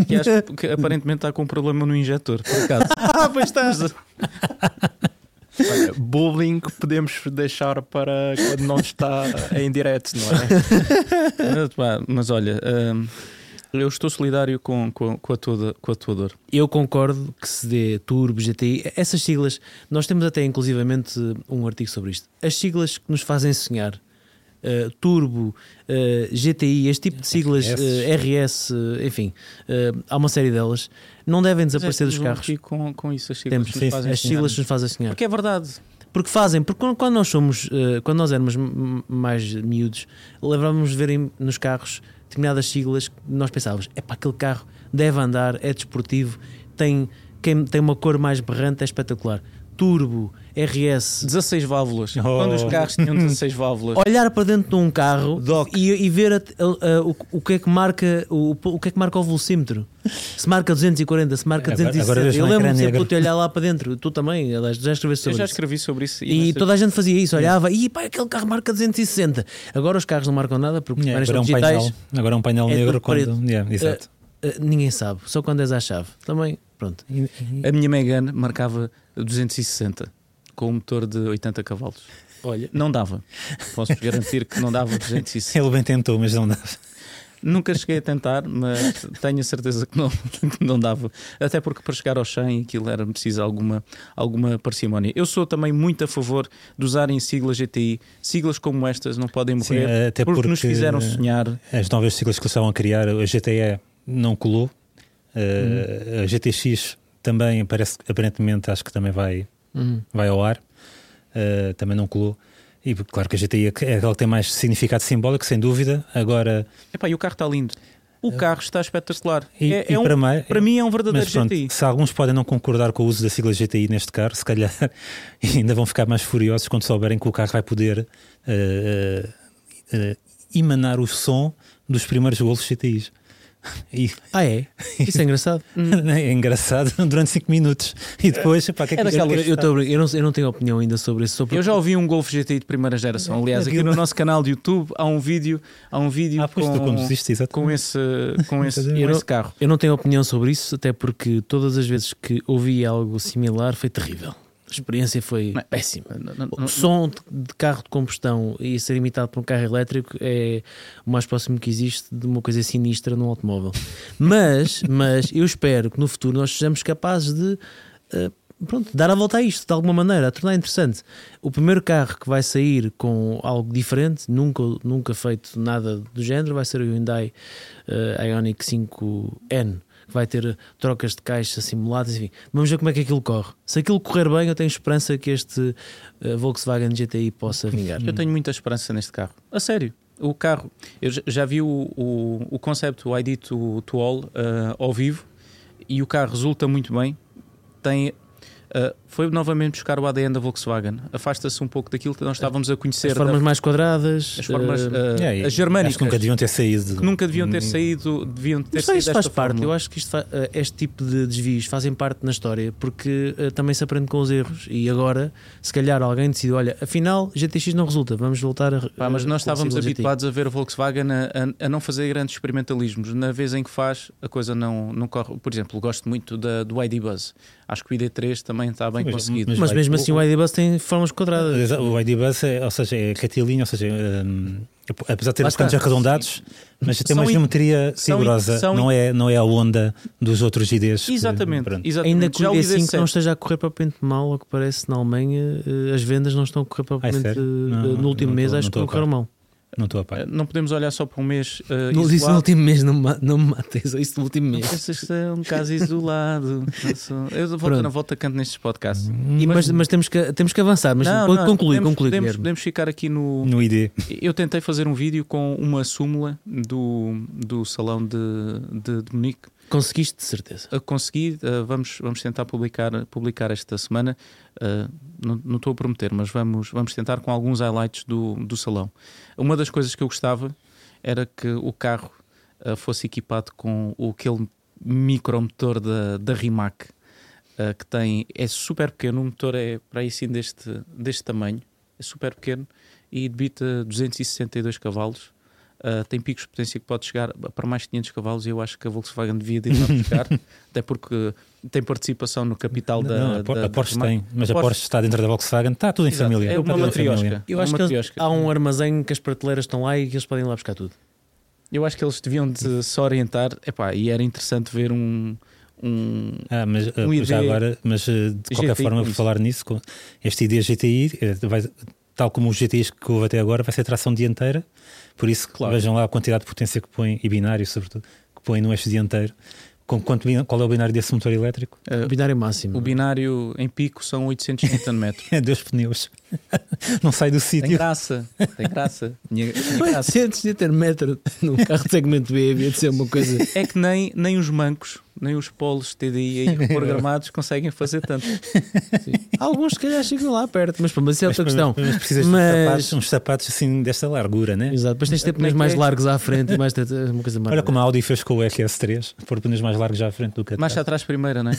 Que acho que aparentemente está com um problema no injetor, por acaso. Ah, pois está. Olha, bullying podemos deixar para quando não está em direto, não é? Mas olha, um, eu estou solidário com, com, com, a tua, com a tua dor. Eu concordo que se dê Turbo, GTI, essas siglas, nós temos até inclusivamente um artigo sobre isto. As siglas que nos fazem sonhar, eh, Turbo, eh, GTI, este tipo de siglas, RS. eh, RS, enfim, há uma série delas, não devem desaparecer dos é, carros. Com, com isso, as siglas Temos, nos fazem as siglas nos fazem sonhar. Porque é verdade. Porque fazem, porque quando- nós somos, quando nós éramos mais miúdos, levávamos de ver em- nos carros determinadas siglas que nós pensávamos, é para aquele carro deve andar, é desportivo, tem, tem uma cor mais berrante, é espetacular. Turbo, RS. 16 válvulas. Oh. Quando os carros tinham 16 válvulas. Olhar para dentro de um carro e, e ver a- a- a- o, o que é que marca o, o que é que marca o velocímetro. Se marca 240, se marca Agora- 260. agora vejo Eu lembro ecrã sempre de olhar lá para dentro. Tu também, aliás, já escreveste Eu sobre já isso. escrevi sobre isso. E nessa- toda a gente fazia isso, olhava e pá, aquele carro marca 260. Agora os carros não marcam nada porque Yeah, yeah, agora, é um digitais. painel, agora é um painel É negro quando. Yeah, exato. eh, ninguém sabe, só quando és à chave. Também, pronto. A minha Megane marcava 260 com um motor de 80 cavalos. Olha, Não dava. Posso garantir que não dava 260. Ele bem tentou, mas não dá. Nunca cheguei a tentar, mas tenho a certeza que não, que não dava. Até porque para chegar ao 100 aquilo era preciso alguma, alguma parcimónia. Eu sou também muito a favor de usarem siglas GTI. Siglas como estas não podem Sim, morrer até porque, nos porque- fizeram sonhar. As novas siglas que estavam a criar, a GTE não colou. Uh, A GTX também parece aparentemente acho que também vai, hum, vai ao ar. Uh, também não colou. E claro que a GTI é aquela que tem mais significado simbólico, sem dúvida. Agora, Epá, e o carro está lindo. O carro está espetacular. e, é, e é um- para, mim, para mim é um verdadeiro pronto, GTI. se alguns podem não concordar com o uso da sigla GTI neste carro, se calhar ainda vão ficar mais furiosos quando souberem que o carro vai poder eh, eh, eh, emanar o som dos primeiros golos GTIs. E Ah, é? Isso é engraçado. é engraçado durante 5 minutos. E depois, pá, que é que É Eu, daquelas- eu, brin- eu não, eu não tenho opinião ainda sobre isso. Sobre Eu já ouvi um Golf GTI de primeira geração. Aliás, aqui no nosso canal de YouTube há um vídeo, há um vídeo Ah, pois com, com esse, com esse, com esse carro. Eu não tenho opinião sobre isso, até porque todas as vezes que ouvi algo similar foi terrível. A experiência foi Não péssima. Não- não- O som de- carro de combustão e ser imitado por um carro elétrico é o mais próximo que existe de uma coisa sinistra num automóvel. Mas, mas eu espero que no futuro nós sejamos capazes de eh, pronto, dar a volta a isto de alguma maneira, a tornar interessante. O primeiro carro que vai sair com algo diferente, nunca, nunca feito nada do género, vai ser o Hyundai eh, Ioniq 5N. Vai ter trocas de caixa simuladas, enfim. Vamos ver como é que aquilo corre. Se aquilo correr bem, eu tenho esperança que este eh, Volkswagen GTI possa vingar. Eu tenho muita esperança neste carro. A sério. O carro, eu já- vi o, o, o conceito o ID to, to All uh, ao vivo e o carro resulta muito bem. Tem Uh, foi novamente buscar o ADN da Volkswagen. Afasta-se um pouco daquilo que nós estávamos a conhecer. As formas da- mais quadradas, as formas, uh, É, as germânicas. Acho que nunca deviam ter saído. que nunca deviam ter Hum, saído. Deviam ter saído isto faz parte. Eu acho que isto fa- este tipo de desvios fazem parte na história porque eh, também se aprende com os erros. E agora, se calhar, alguém decide: olha, afinal, GTX não resulta, vamos voltar a. Pá, mas nós estávamos habituados a ver a Volkswagen a, a- a não fazer grandes experimentalismos. Na vez em que faz, a coisa não, não corre. Por exemplo, gosto muito da, do ID Buzz. Acho que o ID3 também está bem Mas- conseguido. mas- Mas mesmo o- assim, o ID Bus tem formas quadradas. O ID Bus é, ou seja, é retilíneo, ou seja, hum, apesar de ter os cantos arredondados, mas tem São uma geometria rigorosa, são não, é, não é a onda dos outros IDs. que- Exatamente, pronto. exatamente. Ainda que o o ID5 ID7 não esteja a correr propriamente mal, ao que parece na Alemanha, eh, as vendas não estão a correr propriamente. sério? eh, Não, no último não mês, estou- acho não que não correram mal. Não estou a par. Eh, Não podemos olhar só para um mês uh, Não disse no último mês, não, não me mates, isso no último mês. Que é um caso isolado. Não Eu volto Pronto. na volta canto nestes podcasts. E- mas, mas temos, que, temos que avançar, mas Não, não, concluir, podemos, concluir, podemos, podemos ficar aqui no. No ID. Eu tentei fazer um vídeo com uma súmula do, do salão de, de, de Munique. Conseguiste, de certeza. Consegui, uh, vamos, vamos tentar publicar, publicar esta semana. Uh, não, não estou a prometer, mas vamos, vamos tentar com alguns highlights do, do salão. Uma das coisas que eu gostava era que o carro uh, fosse equipado com o, aquele micromotor da, da Rimac, que tem, é super pequeno, o motor é para aí assim deste, deste tamanho, é super pequeno e debita 262 cavalos. Uh, tem picos de potência que pode chegar para mais de 500 cavalos e eu acho que a Volkswagen devia de ir lá buscar, até porque tem participação no capital da, não, a, da, a Porsche da tem, mas a Porsche- Porsche está dentro da Volkswagen, está tudo em Exato, família. É uma matriosca. família. Eu É acho uma que eles- há um armazém que as prateleiras estão lá e que eles podem ir lá buscar tudo. Eu acho que eles deviam de se orientar. Epá, e era interessante ver um. um Ah, mas ah, Um já ID agora, mas ah, de qualquer GTI forma, por isso. falar nisso, com este ID GTI, eh, vai- tal como os GTIs que houve até agora, vai ser tração dianteira. Por isso, Claro. vejam lá a quantidade de potência que põe, e binário, sobretudo, que põe no eixo dianteiro. Com quanto, qual é o binário desse motor elétrico? uh, O binário máximo. o binário em pico são 800 Nm. É dois pneus. Não sai do tem sítio. graça, tem graça. Tinha- tinha graça. 800 Nm num carro de segmento B havia de ser uma coisa. É que nem, nem os mancos, nem os polos TDI aí programados conseguem fazer tanto. Alguns, se calhar, chegam lá perto, mas, mas isso é outra Mas- questão. Mas precisas Mas- de sapatos, uns sapatos assim desta largura, né? Exato, depois tens de ter é pneus mais é? largos à frente e mais uma coisa mais. Olha como a Audi fez com o RS3, pôr pneus mais largos à frente do que Mais atrás. primeiro, não é?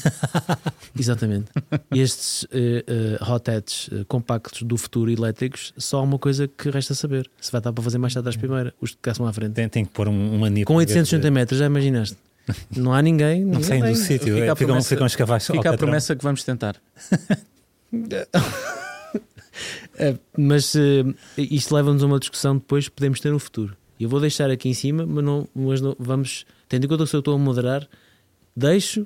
Exatamente. E estes eh, eh, hot hatches eh, compactos do futuro elétricos, só há uma coisa que resta saber: se vai estar para fazer mais atrás primeiro, os que caçam à frente. Tem, tem que pôr um, uma nipo Com 800 de- centímetros, já imaginaste? Não há ninguém. Não ninguém saem do sítio, Fica é, a promessa- ficam Fica a promessa que vamos tentar. Eh, mas eh, isto leva-nos a uma discussão depois podemos ter no futuro. Eu vou deixar aqui em cima, mas não, mas não vamos. Tendo em conta que eu estou a moderar, deixo,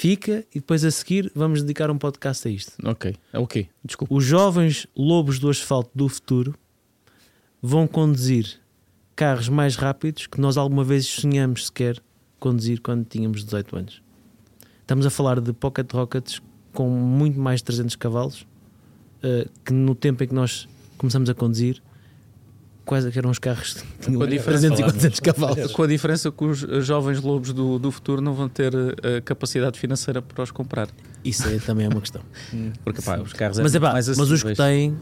fica e depois a seguir vamos dedicar um podcast a isto. Ok, ok, desculpa. Os jovens lobos do asfalto do futuro vão conduzir carros mais rápidos que nós alguma vez sonhamos sequer conduzir quando tínhamos 18 anos. Estamos a falar de pocket rockets com muito mais de 300 cavalos eh, que no tempo em que nós começamos a conduzir quais é que eram os carros que tinham Com a diferença- 300 e 400 cavalos. Com a diferença que os jovens lobos do, do futuro não vão ter eh, capacidade financeira para os comprar. Isso é, também é uma questão. Porque pá, os carros Mas, é pá, mais mas os que têm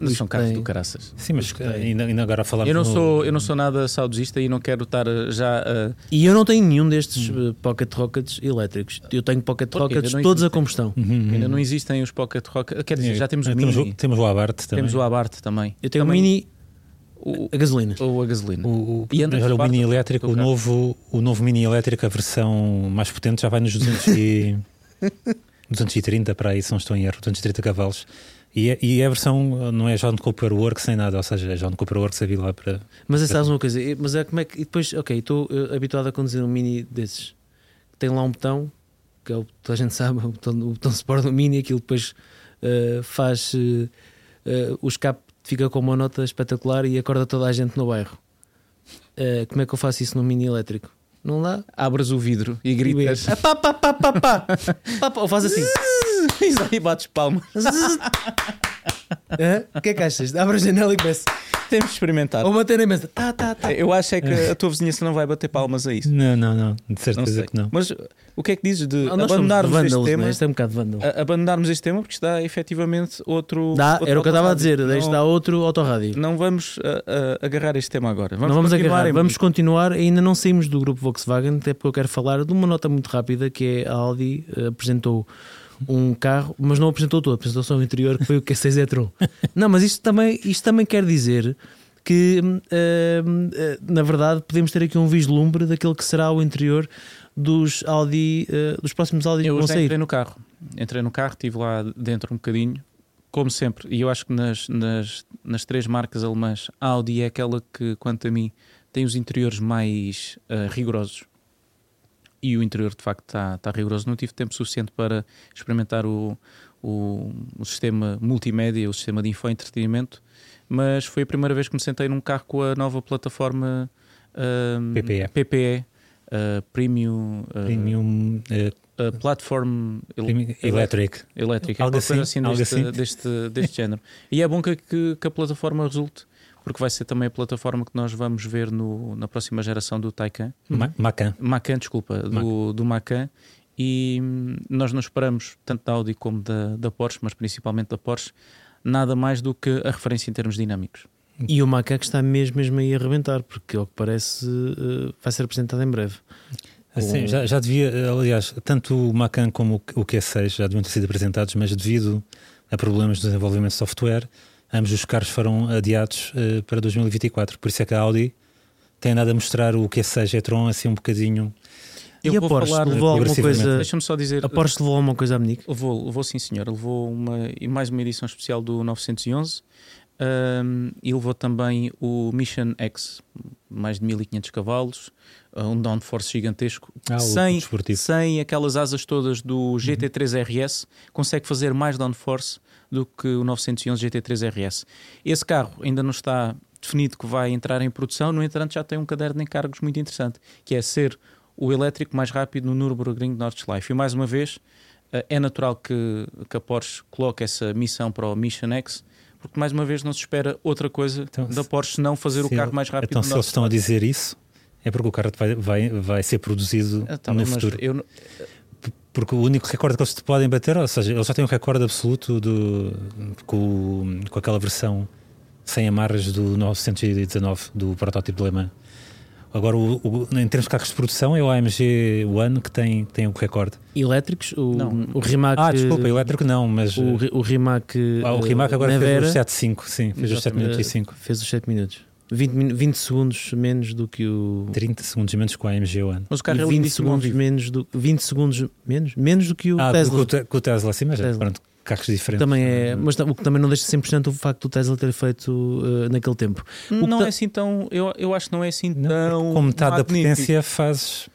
os são carros do caraças. Sim, mas ainda, ainda agora falamos Eu não, no- sou, eu não sou nada saudosista e não quero estar eh, já a. E eu não tenho nenhum destes eh, pocket rockets elétricos. Eu tenho pocket Porque rockets todos a combustão. Uhum. Ainda não existem os Pocket Rocket. Quer dizer, já temos o Ah, Mini, temos, o- temos o Abarth também. temos o Abarth também. Eu tenho Também um mini o, a gasolina. ou a gasolina. O, o, E olha, o mini elétrico, o novo, o novo mini elétrico, a versão mais potente, já vai nos 200 e, 230 para aí, se não estou em erro, 230 cavalos. E, é- e a versão não é John Cooper Works nem nada, ou seja, é John Cooper Works a vir lá para. Mas é sabes uma coisa, mas é como é que. E depois, ok, estou eh, habituado a conduzir um mini desses. Tem lá um botão, que é o toda a gente sabe, o botão, o botão do mini, aquilo depois eh, faz. eh, eh, o escape fica com uma nota espetacular e acorda toda a gente no bairro. Eh, como é que eu faço isso num mini elétrico? Não dá? Abres o vidro e E gritas. "Ah, pá, pá, pá, pá, pá. Pá, pá, Ou faz assim. e bates palmas. Hã? O que é que achas? Abre a janela e começa. Temos de experimentar. Ou bater na mesa. Tá, tá, tá. Eu acho é que a tua vizinhança não vai bater palmas a isso. Não, não, não. De Não certeza sei. que não. Mas o que é que dizes de somos abandonarmos este vândalos, tema? né? Isto é um bocado vândalo. Abandonarmos este tema porque isto dá efetivamente outro. Dá, outro era o que eu estava a dizer. Não- dar outro autorrádio. Não vamos a- a- agarrar este tema agora. Vamos não vamos continuar agarrar, em- vamos continuar. Ainda não saímos do grupo Volkswagen, até porque eu quero falar de uma nota muito rápida que é a Audi eh, apresentou um carro, mas não apresentou todo, apresentou só o interior, que foi o Q6 e-tron. não, mas isto também, isto também quer dizer que, hum, eh, na verdade, podemos ter aqui um vislumbre daquilo que será o interior dos Audi, eh, dos próximos Audi que Eu vão já sair. entrei no carro. Entrei no carro, estive lá dentro um bocadinho, como sempre. E eu acho que nas, nas, nas três marcas alemãs, a Audi é aquela que, quanto a mim, tem os interiores mais rigorosos. E o interior, de facto, está está rigoroso. Não tive tempo suficiente para experimentar o, o, o sistema multimédia, o sistema de infoentretenimento, mas foi a primeira vez que me sentei num carro com a nova plataforma ah, PPE. PPE, ah, Premium, ah, Premium a Platform el- premium electric. elétrica, Algo assim, assim, algo deste, assim. Deste, deste género. E é bom que, que, que a plataforma resulte, porque vai ser também a plataforma que nós vamos ver no, na próxima geração do Taycan. Ma- Macan. Macan, desculpa, do, do Macan. E hum, nós não esperamos, tanto da Audi como da, da Porsche, mas principalmente da Porsche, nada mais do que a referência em termos dinâmicos. E o Macaco está mesmo, mesmo aí a arrebentar, porque ao que parece eh, vai ser apresentado em breve. Assim, já, já devia, aliás, tanto o Macan como o o Q6 já deviam ter sido apresentados, mas devido a problemas de desenvolvimento de software, ambos os carros foram adiados eh, para 2024. Por isso é que a Audi tem andado a mostrar o Q6 e-tron assim um bocadinho. Eu e a vou Porsche falar- levou alguma coisa? Deixa-me só dizer. A Porsche levou alguma coisa à Monique? Levou, levou sim, senhor. Levou uma, e mais uma edição especial do 911 um, e levou também o Mission X, mais de 1500 cavalos, uh, um downforce gigantesco, Ah, sem, sem aquelas asas todas do GT3 RS, consegue fazer mais downforce do que o 911 GT3 RS. Esse carro ainda não está definido que vai entrar em produção, no entanto já tem um caderno de encargos muito interessante, que é ser o elétrico mais rápido no Nürburgring Nordschleife. E mais uma vez, eh, é natural que, que a Porsche coloque essa missão para o Mission X, porque mais uma vez não se espera outra coisa Então, da Porsche senão fazer o carro mais rápido Então, se eles estão a dizer isso, é porque o carro vai, vai, vai ser produzido Ah, tá no futuro. eu não- Porque o único recorde que eles te podem bater, ou seja, eles já têm um recorde absoluto do, com, com aquela versão sem amarras do 919 do protótipo de Le Mans. Agora, o, o- em termos de carros de produção, é o AMG One que tem, tem o recorde. Elétricos? O, Não. o Rimac. Ah, desculpa, elétrico não, mas O, o Rimac. ah, o Rimac agora Nevera, fez os 7.5, sim, fez os 7 Exatamente. minutos e 5. Fez os 7 minutos. 20, minu- 20 segundos menos do que o. 30 segundos menos com o AMG One. Mas o e carro é 20 lindíssimo ao segundos menos do 20 segundos menos menos do que o ah, Tesla Com, o o Tesla, sim, mas é, Tesla. pronto, carros diferentes. também é mas o que também não deixa 100% o facto do Tesla ter feito eh, naquele tempo O que Não é assim tão. Eu, eu acho que não é assim Não, tão. com metade da potência fazes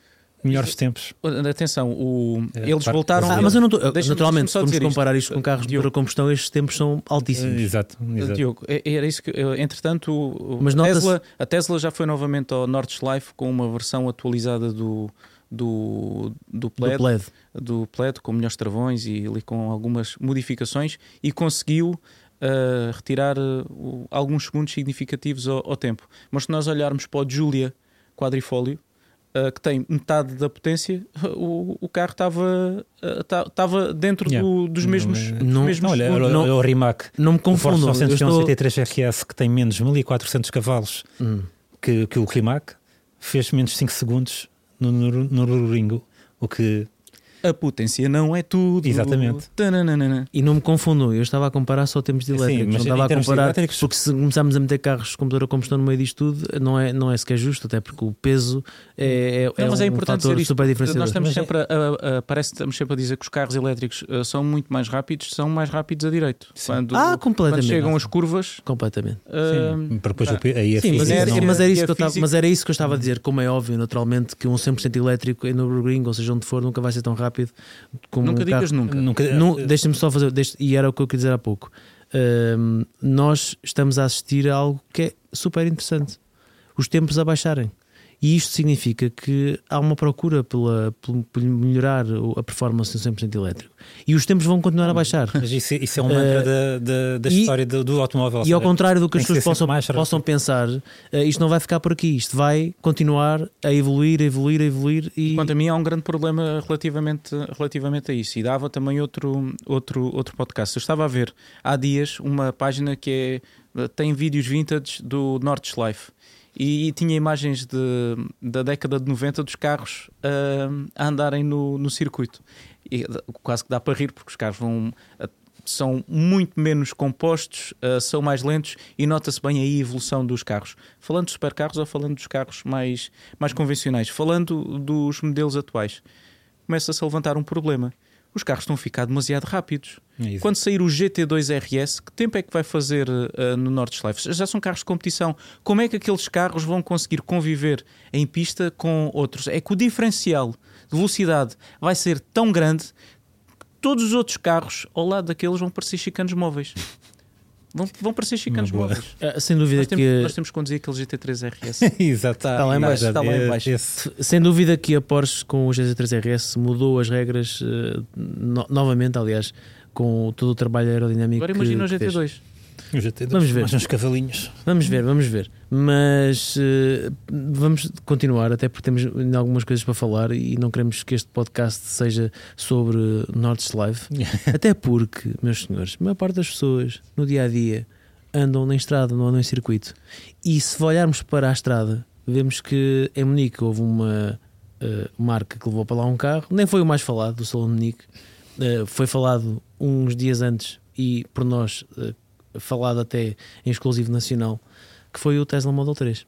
melhores tempos. Atenção, o, É, eles voltaram. ah, mas eu não estou Deixa-me- naturalmente só vamos dizer isto. comparar isto com carros de Diogo. pura combustão estes tempos são altíssimos Exato, exato. Diogo, é- era isso que. eu- Entretanto, Mas Tesla, a Tesla já foi novamente ao Nordschleife com uma versão atualizada do, do, do do Plaid, do Plaid, com melhores travões e ali com algumas modificações e conseguiu ah, retirar o- alguns segundos significativos ao, ao tempo. Mas se nós olharmos para o Giulia quadrifólio, ah, que tem metade da potência, o, o carro estava ta- estava dentro Yeah. do- dos Não mesmos, é- dos Não- mesmos Não, olha, não- o Rimac. não me O confundam eu 911 estou... GT3 RS que tem menos 1400 cavalos Hum. que, que o Rimac fez menos 5 segundos no, no, no Nürburgring, o que A potência não é tudo. Exatamente. Tananana. E não me confundam, eu estava a comparar só tempos de Sim, elétricos, mas não em estava a termos de comparar, elétricos- porque se começarmos a meter carros com motor a combustão no meio disto tudo, não é, não é sequer justo, até porque o peso é, é, Não, mas um é importante fator super Nós diferenciador. estamos Mas é- sempre a, a- a- parece que estamos sempre a dizer que os carros elétricos uh, são muito mais rápidos, são mais rápidos a direito. Sim. Quando, Ah, quando completamente. chegam as curvas, Completamente. uh, sim, depois aí a Sim, mas, era, não- mas, era isso que eu estava, mas era isso que eu estava a dizer, como é óbvio, naturalmente, que um 100% elétrico em Nürburgring, ou seja, onde for, nunca vai ser tão rápido como nunca um digas carro. nunca. nunca, Não, Deixa-me só fazer, deixa- e era o que eu queria dizer há pouco. Ahm, nós estamos a assistir a algo que é super interessante: os tempos a baixarem. E isto significa que há uma procura pela, por melhorar a performance do 100% elétrico. E os tempos vão continuar a baixar. Mas isso, isso é um mantra da, da, da e- história do, do automóvel. E ao contrário do que as pessoas possam, possam pensar, eh, isto não vai ficar por aqui, isto vai continuar a evoluir, a evoluir, a evoluir e Quanto a mim, há um grande problema relativamente, relativamente a isso. E dava também outro, outro, outro podcast. Eu estava a ver há dias uma página que é, tem vídeos vintage do Nordschleife. E, tinha imagens de, da década de 90 dos carros ah, a andarem no, no circuito. E quase que dá para rir, porque os carros vão. são muito menos compostos, ah, são mais lentos e nota-se bem aí a evolução dos carros. Falando de supercarros ou falando dos carros mais, mais convencionais, falando dos modelos atuais, começa-se a levantar um problema. Os carros estão a ficar demasiado rápidos. É. Quando sair o GT2 RS, que tempo é que vai fazer ah, no Nordschleife? Já são carros de competição. Como é que aqueles carros vão conseguir conviver em pista com outros? É que o diferencial de velocidade vai ser tão grande que todos os outros carros ao lado daqueles vão parecer chicanos móveis. Vão, vão parecer chicanos móveis. eh, sem dúvida Nós temos, que nós temos que conduzir aquele GT3 RS. Exato. Está lá em baixo, está lá em baixo. Esse- sem dúvida que a Porsche com o GT3 RS mudou as regras eh, no- novamente, aliás, com todo o trabalho aerodinâmico. Agora imagina o que fez. GT2. o GT2, Vamos ver. Mais uns cavalinhos. Vamos ver, vamos ver. Mas eh, vamos continuar, até porque temos ainda algumas coisas para falar e não queremos que este podcast seja sobre Nordschleife. até porque, meus senhores, a maior parte das pessoas no dia a dia andam na estrada, não andam em circuito. E se olharmos para a estrada, vemos que em Munique houve uma eh, marca que levou para lá um carro, nem foi o mais falado do Salão de Munique, Eh, foi falado uns dias antes e por nós falado até em exclusivo nacional, que foi o Tesla Model 3,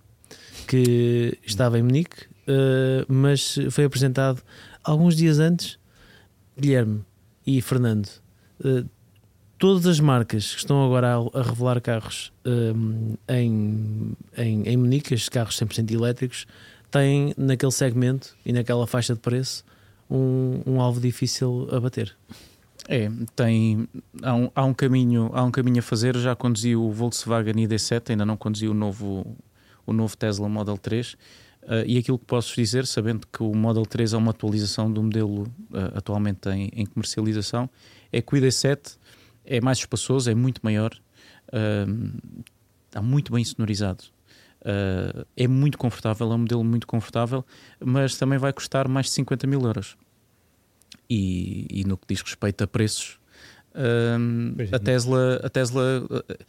que estava em Munique, eh, mas foi apresentado alguns dias antes. Guilherme e Fernando, eh, todas as marcas que estão agora a, a revelar carros eh, em, em, em Munique, estes carros 100% elétricos, têm naquele segmento e naquela faixa de preço um, um alvo difícil a bater. É, tem, há, um, há, um caminho, há um caminho a fazer. Já conduzi o Volkswagen ID7, ainda não conduzi o novo, o novo Tesla Model 3. Uh, e aquilo que posso dizer, sabendo que o Model 3 é uma atualização do modelo uh, atualmente em, em, comercialização, é que o ID7 é mais espaçoso, é muito maior, uh, está muito bem sonorizado. É muito confortável, é um modelo muito confortável, mas também vai custar mais de 50 mil euros. E, e no que diz respeito a preços, um, é. a Tesla, a Tesla uh,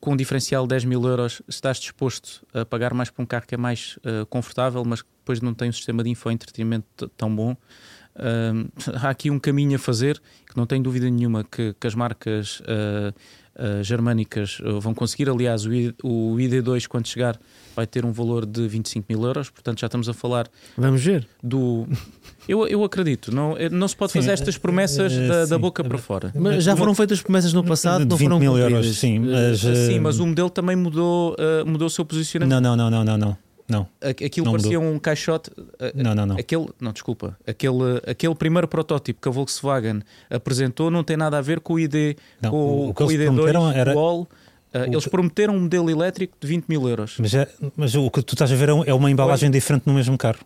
com um diferencial de 10 mil euros, estás disposto a pagar mais por um carro que é mais uh, confortável, mas que depois não tem um sistema de infoentretenimento tão bom. Um, há aqui um caminho a fazer que não tenho dúvida nenhuma que, que as marcas uh, uh, germânicas uh, vão conseguir. Aliás, o, I- o ID2, quando chegar, vai ter um valor de 25 mil euros. Portanto, já estamos a falar Vamos ver. do. Eu, eu acredito, não, não se pode Sim, fazer estas promessas eh, da, da boca para fora. Mas já foram feitas promessas no passado, de não 20 foram mil cumpridas. euros, sim. Mas, Sim, eh, mas o modelo também mudou, uh, mudou o seu posicionamento. Não, não, não, não, não, não. Não, Aquilo Não parecia um caixote. uh, não, não. não. Aquele, não, desculpa, aquele, aquele primeiro protótipo que a Volkswagen apresentou não tem nada a ver com o ID, Não, com, o- que o eles ID2, prometeram era-. Uh, o eles que- prometeram um modelo elétrico de 20 mil euros, Mas, é, mas o que tu estás a ver é é uma embalagem diferente no mesmo carro.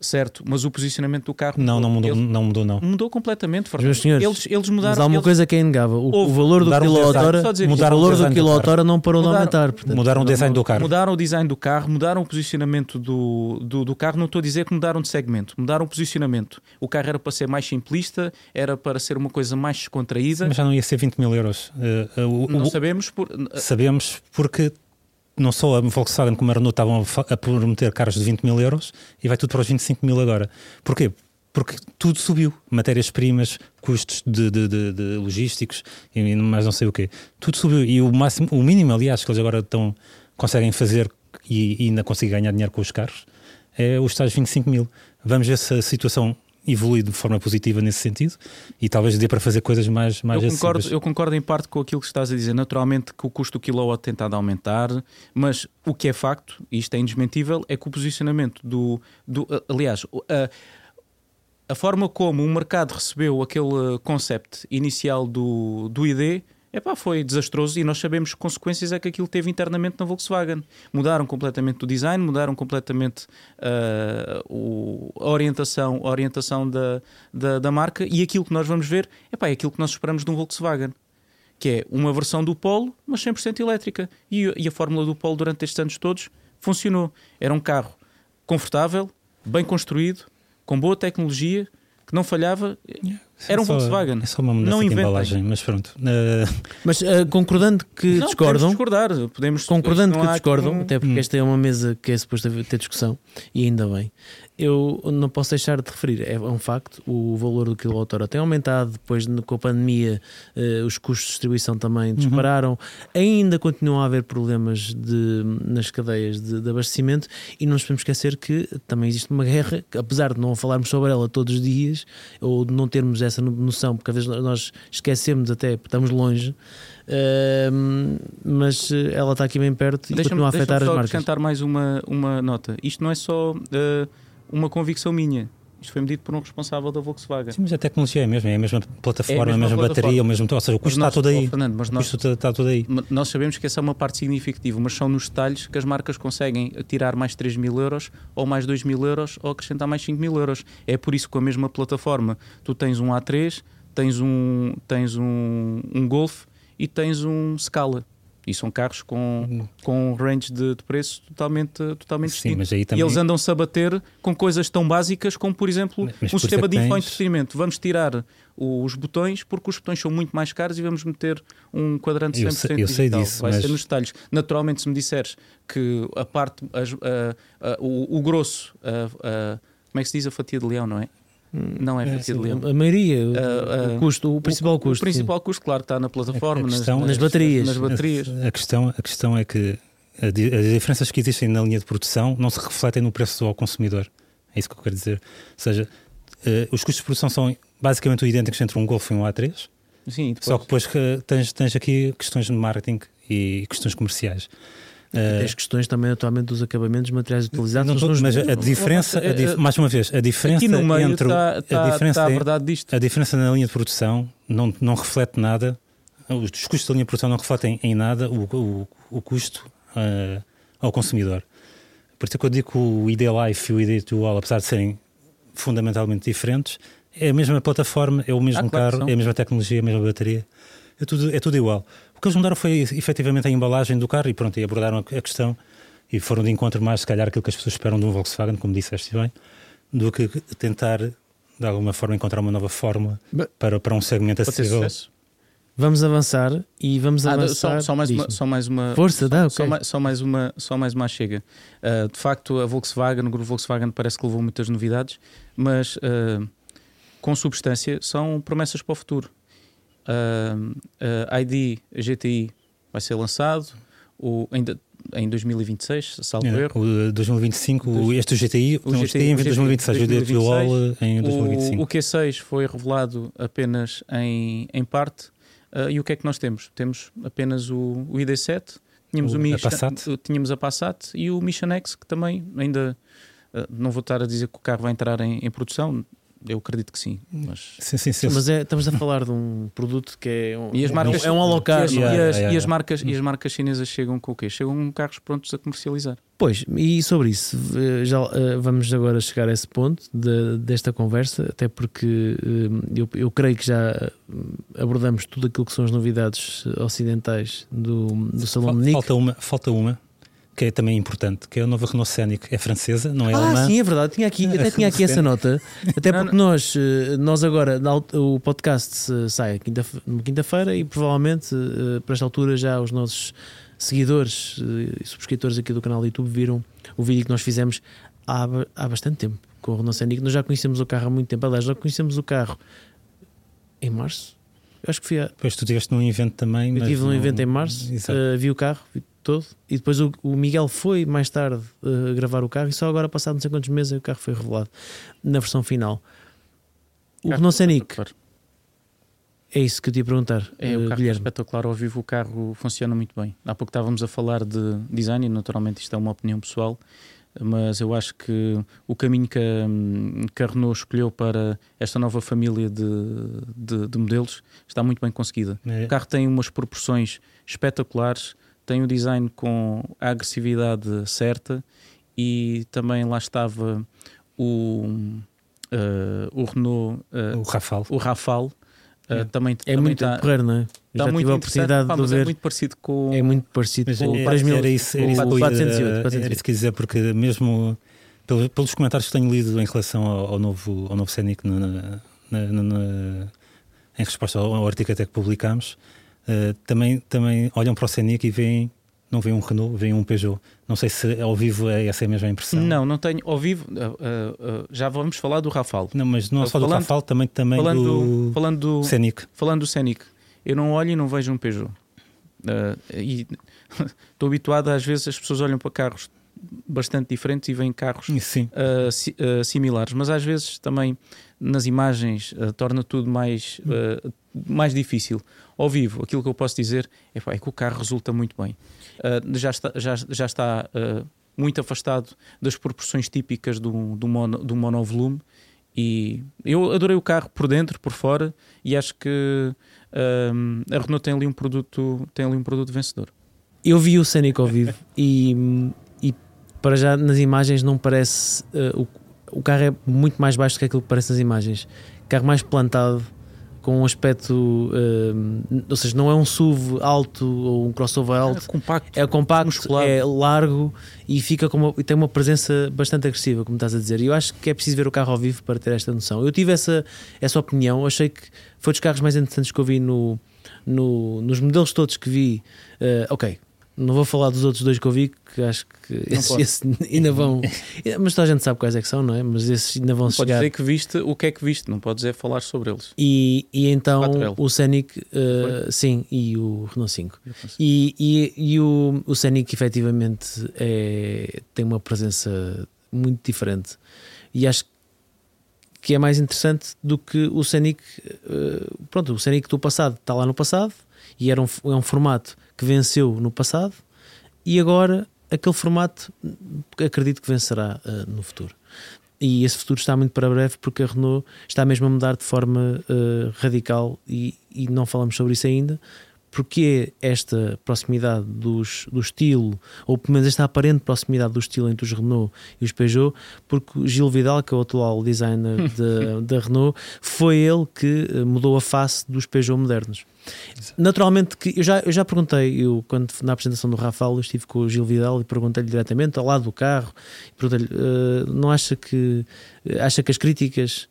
Certo? Mas o posicionamento do carro Não, não mudou, Eles- não mudou, não. mudou completamente. Meus senhores, eles, eles mudaram. Mas há uma eles- coisa que é inegável: o, o valor do quilowatt-hora dizer o valor do quilowatt-hora não parou de Mudaram- aumentar. portanto, Mudaram o design do carro. Mudaram o design do carro, mudaram o posicionamento do, do, do carro. Não estou a dizer que mudaram de segmento, mudaram o posicionamento. O carro era para ser mais simplista, era para ser uma coisa mais descontraída. Mas já não ia ser 20 mil euros. Eh, eh, o- não o- sabemos por. Sabemos porque não só a Volkswagen como a Renault estavam a prometer carros de 20 mil euros e vai tudo para os 25 mil agora. Porquê? Porque tudo subiu. Matérias-primas, custos de, de- de- de logísticos e mais não sei o quê. Tudo subiu. E o, máximo, o mínimo, aliás, que eles agora estão, conseguem fazer e, e ainda conseguem ganhar dinheiro com os carros é os tais 25 mil. Vamos ver se a situação evolui de forma positiva nesse sentido e talvez dê para fazer coisas mais, mais Eu concordo, acessíveis. eu concordo em parte com aquilo que estás a dizer. Naturalmente que o custo do kilowatt tem estado a aumentar, mas o que é facto, e isto é indesmentível, é que o posicionamento do. do aliás, a, a forma como o mercado recebeu aquele concept inicial do, do ID Epá, foi desastroso e nós sabemos que consequências é que aquilo teve internamente na Volkswagen. Mudaram completamente o design, mudaram completamente uh, o, a orientação, a orientação da, da, da, marca e aquilo que nós vamos ver epá, é aquilo que nós esperamos de um Volkswagen, que é uma versão do Polo, mas 100% elétrica. E, e a fórmula do Polo durante estes anos todos funcionou. Era um carro confortável, bem construído, com boa tecnologia, que não falhava. Era um só, Volkswagen. É só uma mudança não de inventem. embalagem, mas pronto. Uh, Mas uh, concordando que Não, discordam, podemos discordar. Podemos, concordando que discordam, um- até porque Hum. esta é uma mesa que é suposta ter discussão, e ainda bem, eu não posso deixar de referir, é um facto, o valor do quilowatts-hora tem aumentado, depois com a pandemia eh, os custos de distribuição também dispararam, ainda continuam a haver problemas de, nas cadeias de, de abastecimento, e não nos podemos esquecer que também existe uma guerra, que, apesar de não falarmos sobre ela todos os dias, ou de não termos essa no- noção, porque às vezes nós esquecemos até, estamos longe, eh, mas eh, ela está aqui bem perto e Deixa-me continua a deixa-me afetar as só marcas. acrescentar mais uma, uma nota. Isto não é só eh, uma convicção minha. Isto foi medido por um responsável da Volkswagen. sim, mas a tecnologia é a mesma, é a mesma plataforma, É a mesma a mesma plataforma. bateria, o mesmo. Ou seja, o custo está nós- todo aí. oh, Fernando, mas O nós, custo está, está todo aí. Nós sabemos que essa é uma parte significativa, mas são nos detalhes que as marcas conseguem tirar mais 3 mil euros, ou mais 2 mil euros, ou acrescentar mais 5 mil euros. É por isso que com a mesma plataforma tu tens um A3, tens um, tens um, um Golf e tens um Scala. E são carros com, com um range de, de preço totalmente, totalmente Sim, distinto. aí E também. eles andam-se a bater com coisas tão básicas como, por exemplo, Mas- mas um sistema de tens- infoentretenimento. Vamos tirar os botões porque os botões são muito mais caros e vamos meter um quadrante 100% Eu sei- eu sei digital. disso, Vai mas- ser nos detalhes. Naturalmente, se me disseres que a parte, as- a- a- o, o grosso, como é que se diz a fatia de leão, não é? Não é É, sim, leão. A maioria, o- Ah, ah, o custo, o principal o, custo. O principal custo, claro, está na plataforma, A nas, questão- Nas baterias. Nas baterias. A questão, a questão é que a as diferenças que existem na linha de produção não se refletem no preço ao consumidor. É isso que eu quero dizer. Ou seja, eh, os custos de produção são basicamente idênticos entre um Golf e um A3, Sim, depois, só que depois que tens, tens aqui questões de marketing e questões comerciais. Eh, As questões também atualmente dos acabamentos materiais utilizados. não nos- mas a diferença, a dif- eh, mais uma vez, a diferença meio entre o- está, a diferença a é- verdade disto. a diferença na linha de produção não, não reflete nada, os, os custos da linha de produção não refletem em nada o, o, o custo eh, ao consumidor. Por isso é que eu digo que o ID Life e o ID Dual, apesar de serem fundamentalmente diferentes, é a mesma plataforma, é o mesmo Ah, claro carro, é a mesma tecnologia, a mesma bateria, é tudo, é tudo igual. O que eles mudaram foi efetivamente a embalagem do carro e pronto, e abordaram a questão e foram de encontro mais, se calhar, aquilo que as pessoas esperam de um Volkswagen, como disseste bem, do que tentar, de alguma forma, encontrar uma nova fórmula Ba- para, para um segmento acessível. Vamos avançar e vamos Ah, avançar. só, só mais uma, só mais uma Força, dá, só, ok. mais, só mais uma só mais uma chega. Ah, de facto, a Volkswagen, o grupo Volkswagen parece que levou muitas novidades, mas ah, com substância são promessas para o futuro. Ah, a ID GTI vai ser lançado o, ainda em 2026, salvo É, erro. o 2025, o- este GTI, O não, o GTI, em o GTI 2026, o Dual em O, 2025. o Q6 foi revelado apenas em, em parte. Ah, e o que é que nós temos? Temos apenas o, o ID7, tínhamos O- o, a Passat. tínhamos a Passat e o Mission X, que também ainda ah, não vou estar a dizer que o carro vai entrar em, em produção. Eu acredito que sim, mas Sim, sim, sim. Mas é, estamos a falar de um produto que é um, E as marcas- é um e alocar. as, Yeah, e as- yeah, e yeah. as marcas e as marcas chinesas chegam com o quê? Chegam com carros prontos a comercializar. Pois, e sobre isso, eh, já eh, vamos agora chegar a esse ponto de- desta conversa, até porque eh, eu, eu creio que já abordamos tudo aquilo que são as novidades ocidentais do, do Salão Fal- Munique. falta uma, falta uma que é também importante, que é a nova Renault Scenic, é francesa, não é Ah, alemã. sim, é verdade. Tinha aqui, até tinha aqui essa nota. Até porque nós, eh, nós agora, o podcast sai quinta, numa quinta-feira e provavelmente eh, para esta altura já os nossos seguidores eh, e subscritores aqui do canal do YouTube viram o vídeo que nós fizemos há, há bastante tempo com o Renault Scenic. Nós já conhecemos o carro há muito tempo. Aliás, já conhecemos o carro em março. Eu acho que fui a, Depois tu estiveste num evento também. eu mas estive num evento em março, eh, vi o carro vi todo e depois o, o Miguel foi mais tarde eh, gravar o carro e só agora, passado não sei quantos meses, o carro foi revelado na versão final. O Carro Renault Scenic, é isso que eu te ia perguntar, É, eh, o carro é Guilherme. espetacular ao vivo, o carro funciona muito bem. Há pouco estávamos a falar de design e naturalmente isto é uma opinião pessoal. mas eu acho que o caminho que a, que a Renault escolheu para esta nova família de, de, de modelos está muito bem conseguida. É. O carro tem umas proporções espetaculares, tem o design com a agressividade certa e também lá estava o, uh, o Renault, uh, O Rafale. o Rafale. uh, É. também, É também muito está, porreiro, não é? está Já muito tive a oportunidade Pá, de mas ver. é muito parecido com É muito parecido com o é- 3000. era isso, era o isso que eu ia- 408, Era 408. isso que dizer, porque mesmo pelo- pelos comentários que tenho lido em relação ao, ao novo, ao novo Scenic na- na- na- na- em resposta ao, ao artigo até que publicámos, eh, também, também olham para o Scenic e veem, não veem um Renault, veem um Peugeot. Não sei se ao vivo é essa a mesma impressão. Não, não tenho. Ao vivo, uh, uh, uh, já vamos falar do Rafale. Não, mas não só do Falando- Rafale, também, também Falando, do falando, do, Scenic. falando do Scenic, eu não olho e não vejo um Peugeot. Uh, e estou habituado, às vezes, as pessoas olham para carros bastante diferentes e veem carros uh, si- uh, similares, mas às vezes também nas imagens uh, torna tudo mais, uh, mais difícil. Ao vivo, aquilo que eu posso dizer é, pá, é que o carro resulta muito bem. Uh, já está, já, já está uh, muito afastado das proporções típicas do, do, mono, do monovolume e eu adorei o carro por dentro, por fora e acho que um, a Renault tem ali um produto, tem ali um produto vencedor. Eu vi o Scenic ao vivo e, e para já nas imagens não parece. eh, o, o carro é muito mais baixo do que aquilo que parece nas imagens. Carro mais plantado, com um aspecto. eh, ou seja, não é um SUV alto ou um crossover alto. compacto. É compacto, é largo e fica com uma, e tem uma presença bastante agressiva, como estás a dizer. E eu acho que é preciso ver o carro ao vivo para ter esta noção. Eu tive essa, essa opinião, achei que foi dos carros mais interessantes que eu vi no, no- nos modelos todos que vi. Eh, ok, não vou falar dos outros dois que eu vi, que acho que esses, pode. esses ainda vão. Mas toda a gente sabe quais é que são, não é? Mas esses ainda vão Não chegar. dizer que viste o que é que viste, não podes é falar sobre eles. E, e então 4L. o Scenic, eh, sim, e o Renault 5. E, e, e o, o Scenic efetivamente é, tem uma presença muito diferente e acho que é mais interessante do que o Scenic. eh, pronto, o Scenic do passado está lá no passado e era um, é um formato que venceu no passado e agora aquele formato acredito que vencerá eh, no futuro. E esse futuro está muito para breve porque a Renault está mesmo a mudar de forma eh, radical e, e não falamos sobre isso ainda. Porque esta proximidade dos, do estilo, ou pelo menos esta aparente proximidade do estilo entre os Renault e os Peugeot, porque Gil Vidal, que é o atual designer da- da Renault, foi ele que eh, mudou a face dos Peugeot modernos. Naturalmente que eu já, eu já perguntei, eu quando na apresentação do Rafael eu estive com o Gil Vidal e perguntei-lhe diretamente ao lado do carro, perguntei-lhe, "Eh, não acha que acha que as críticas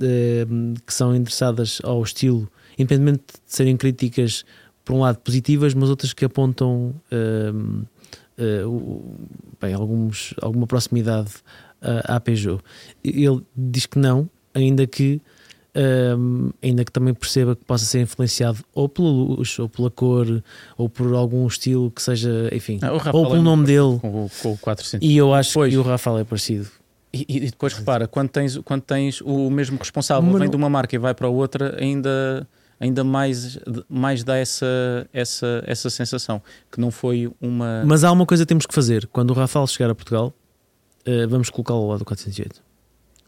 eh, que são endereçadas ao estilo, independentemente de serem críticas por um lado positivas, mas outras que apontam o- bem, alguns, alguma proximidade à Peugeot. Ele diz que não, ainda que um, ainda que também perceba que possa ser influenciado ou pela luz, ou pela cor, ou por algum estilo que seja, enfim, Ah, ou é pelo nome dele. Com, o- com o 400. E eu acho Pois. que o Rafael é parecido. E, e depois repara, quando tens, quando tens o mesmo responsável Mas vem de uma marca e vai para outra, ainda, ainda mais, mais dá essa, essa, essa sensação que não foi uma. Mas há uma coisa que temos que fazer: quando o Rafael chegar a Portugal, eh, vamos colocá-lo ao lado do 408.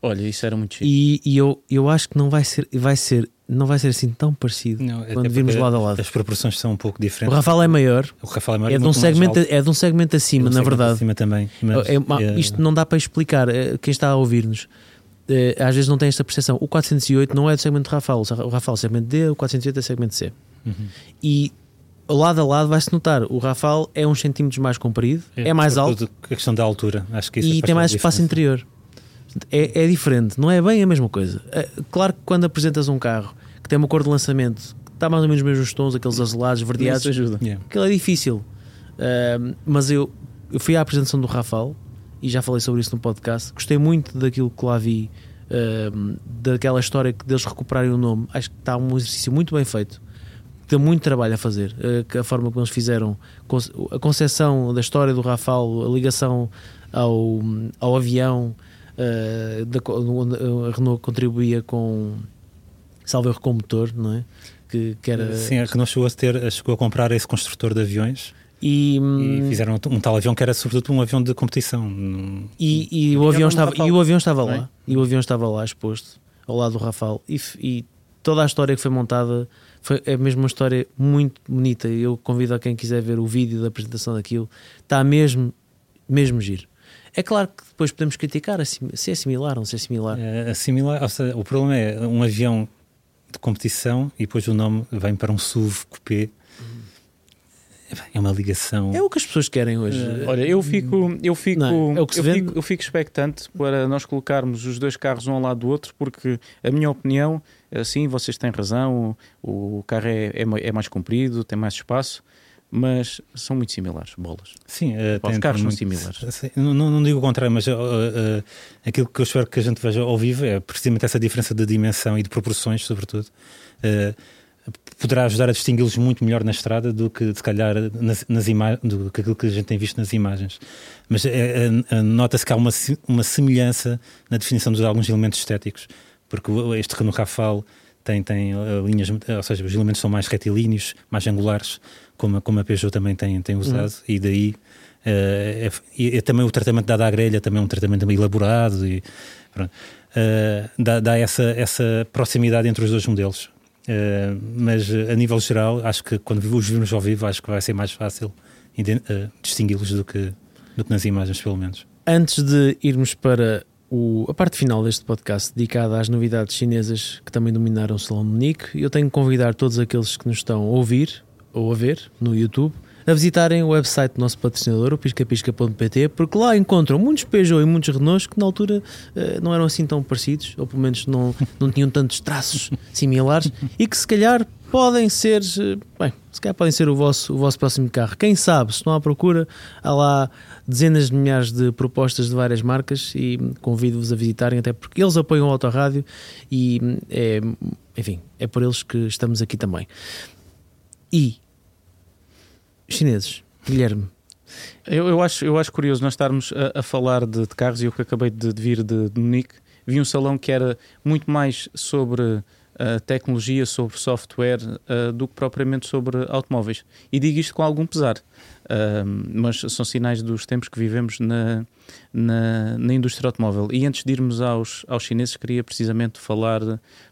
Olha, isso era muito chique. E, e eu, eu acho que não vai ser, vai ser, não vai ser assim tão parecido Não, quando virmos lado a lado. As proporções são um pouco O diferentes. Rafael é maior, O Rafael é, maior, é de, um segmento, é de um segmento acima, É de um na segmento verdade. acima também. mas, É eh, isto não dá para explicar. eh, Quem está a ouvir-nos eh, às vezes não tem esta percepção. O 408 não é do segmento de Rafael. O Rafael é segmento D, o 408 é segmento C. uhum. E lado a lado vai-se notar. O Rafael é uns centímetros mais comprido, é, mais alto A questão da altura, acho que isso e tem mais espaço diferença. interior. É, é diferente, não é bem a mesma coisa. É, Claro que quando apresentas um carro que tem uma cor de lançamento que está mais ou menos nos mesmos tons, aqueles azulados, verdeados, Isso ajuda. Yeah. aquilo é difícil. Ahm, mas eu, eu fui à apresentação do Rafael e já falei sobre isso no podcast. Gostei muito daquilo que lá vi, ahm, daquela história que deles recuperarem o nome. Acho que está um exercício muito bem feito. Tem muito trabalho a fazer. Que a forma como eles fizeram, a concepção da história do Rafael, a ligação ao, ao avião, ah, da onde a Renault contribuía com salve com motor, não é? Que, que era Sim, a Renault chegou a, ter, chegou a comprar esse construtor de aviões E, E fizeram um tal avião que era sobretudo um avião de competição. e, e o avião um estava, Rafale, e o avião estava não é? lá. E o avião estava lá exposto ao lado do Rafale. E, e toda a história que foi montada foi, é mesmo uma história muito bonita. E Eu convido a quem quiser ver o vídeo da apresentação daquilo. Está mesmo, mesmo giro. É claro que depois podemos criticar assim, se é similar ou não se é similar. É, similar, ou seja, o problema é um avião de competição e depois o nome vem para um SUV coupé. É uma ligação. É o que as pessoas querem hoje. Olha, eu fico, eu fico, Não, é se eu, fico eu fico expectante para nós colocarmos os dois carros um ao lado do outro, porque a minha opinião, assim, vocês têm razão, o, o carro é, é, é mais comprido, tem mais espaço, mas são muito similares, bolas. Sim, eh, Pá, os carros tem são muito- similares. Sim, Não, não, digo o contrário, mas uh, uh, aquilo que eu espero que a gente veja ao vivo é precisamente essa diferença de dimensão e de proporções, sobretudo. Uh, poderá ajudar a distingui-los muito melhor na estrada do que, se calhar, nas, nas do que aquilo que a gente tem visto nas imagens. Mas eh, eh, nota-se que há uma, uma semelhança na definição de alguns elementos estéticos, porque este Renault Rafale tem, tem eh, linhas, ou seja, os elementos são mais retilíneos, mais angulares, como, a- como a Peugeot também tem, tem usado, e daí eh, é, e é também o tratamento dado à grelha também é um tratamento elaborado e pronto. Eh, dá, dá essa, essa proximidade entre os dois modelos. Eh, mas a nível geral, acho que quando os vimos ao vivo, acho que vai ser mais fácil distingui-los do que, do que nas imagens, pelo menos. Antes de irmos para o- a parte final deste podcast dedicada às novidades chinesas que também dominaram o Salão de Munique, eu tenho que convidar todos aqueles que nos estão a ouvir ou a ver no YouTube a visitarem o website do nosso patrocinador, o piscapisca.pt, porque lá encontram muitos Peugeot e muitos Renaults que na altura eh, não eram assim tão parecidos, ou pelo menos não, não tinham tantos traços similares, e que se calhar podem ser, eh, bem, se calhar podem ser o vosso, o vosso próximo carro. Quem sabe, se estão à procura, há lá dezenas de milhares de propostas de várias marcas e convido-vos a visitarem, até porque eles apoiam o Autorádio e é, enfim, é por eles que estamos aqui também. E chineses, Guilherme, Eu, eu, acho, eu acho curioso nós estarmos a, a falar de, de carros e eu que acabei de, de vir de, de Munique, vi um salão que era muito mais sobre a tecnologia, sobre software, ah, do que propriamente sobre automóveis. E digo isto com algum pesar, mas são sinais dos tempos que vivemos na, na, na indústria automóvel. E antes de irmos aos, aos chineses, queria precisamente falar,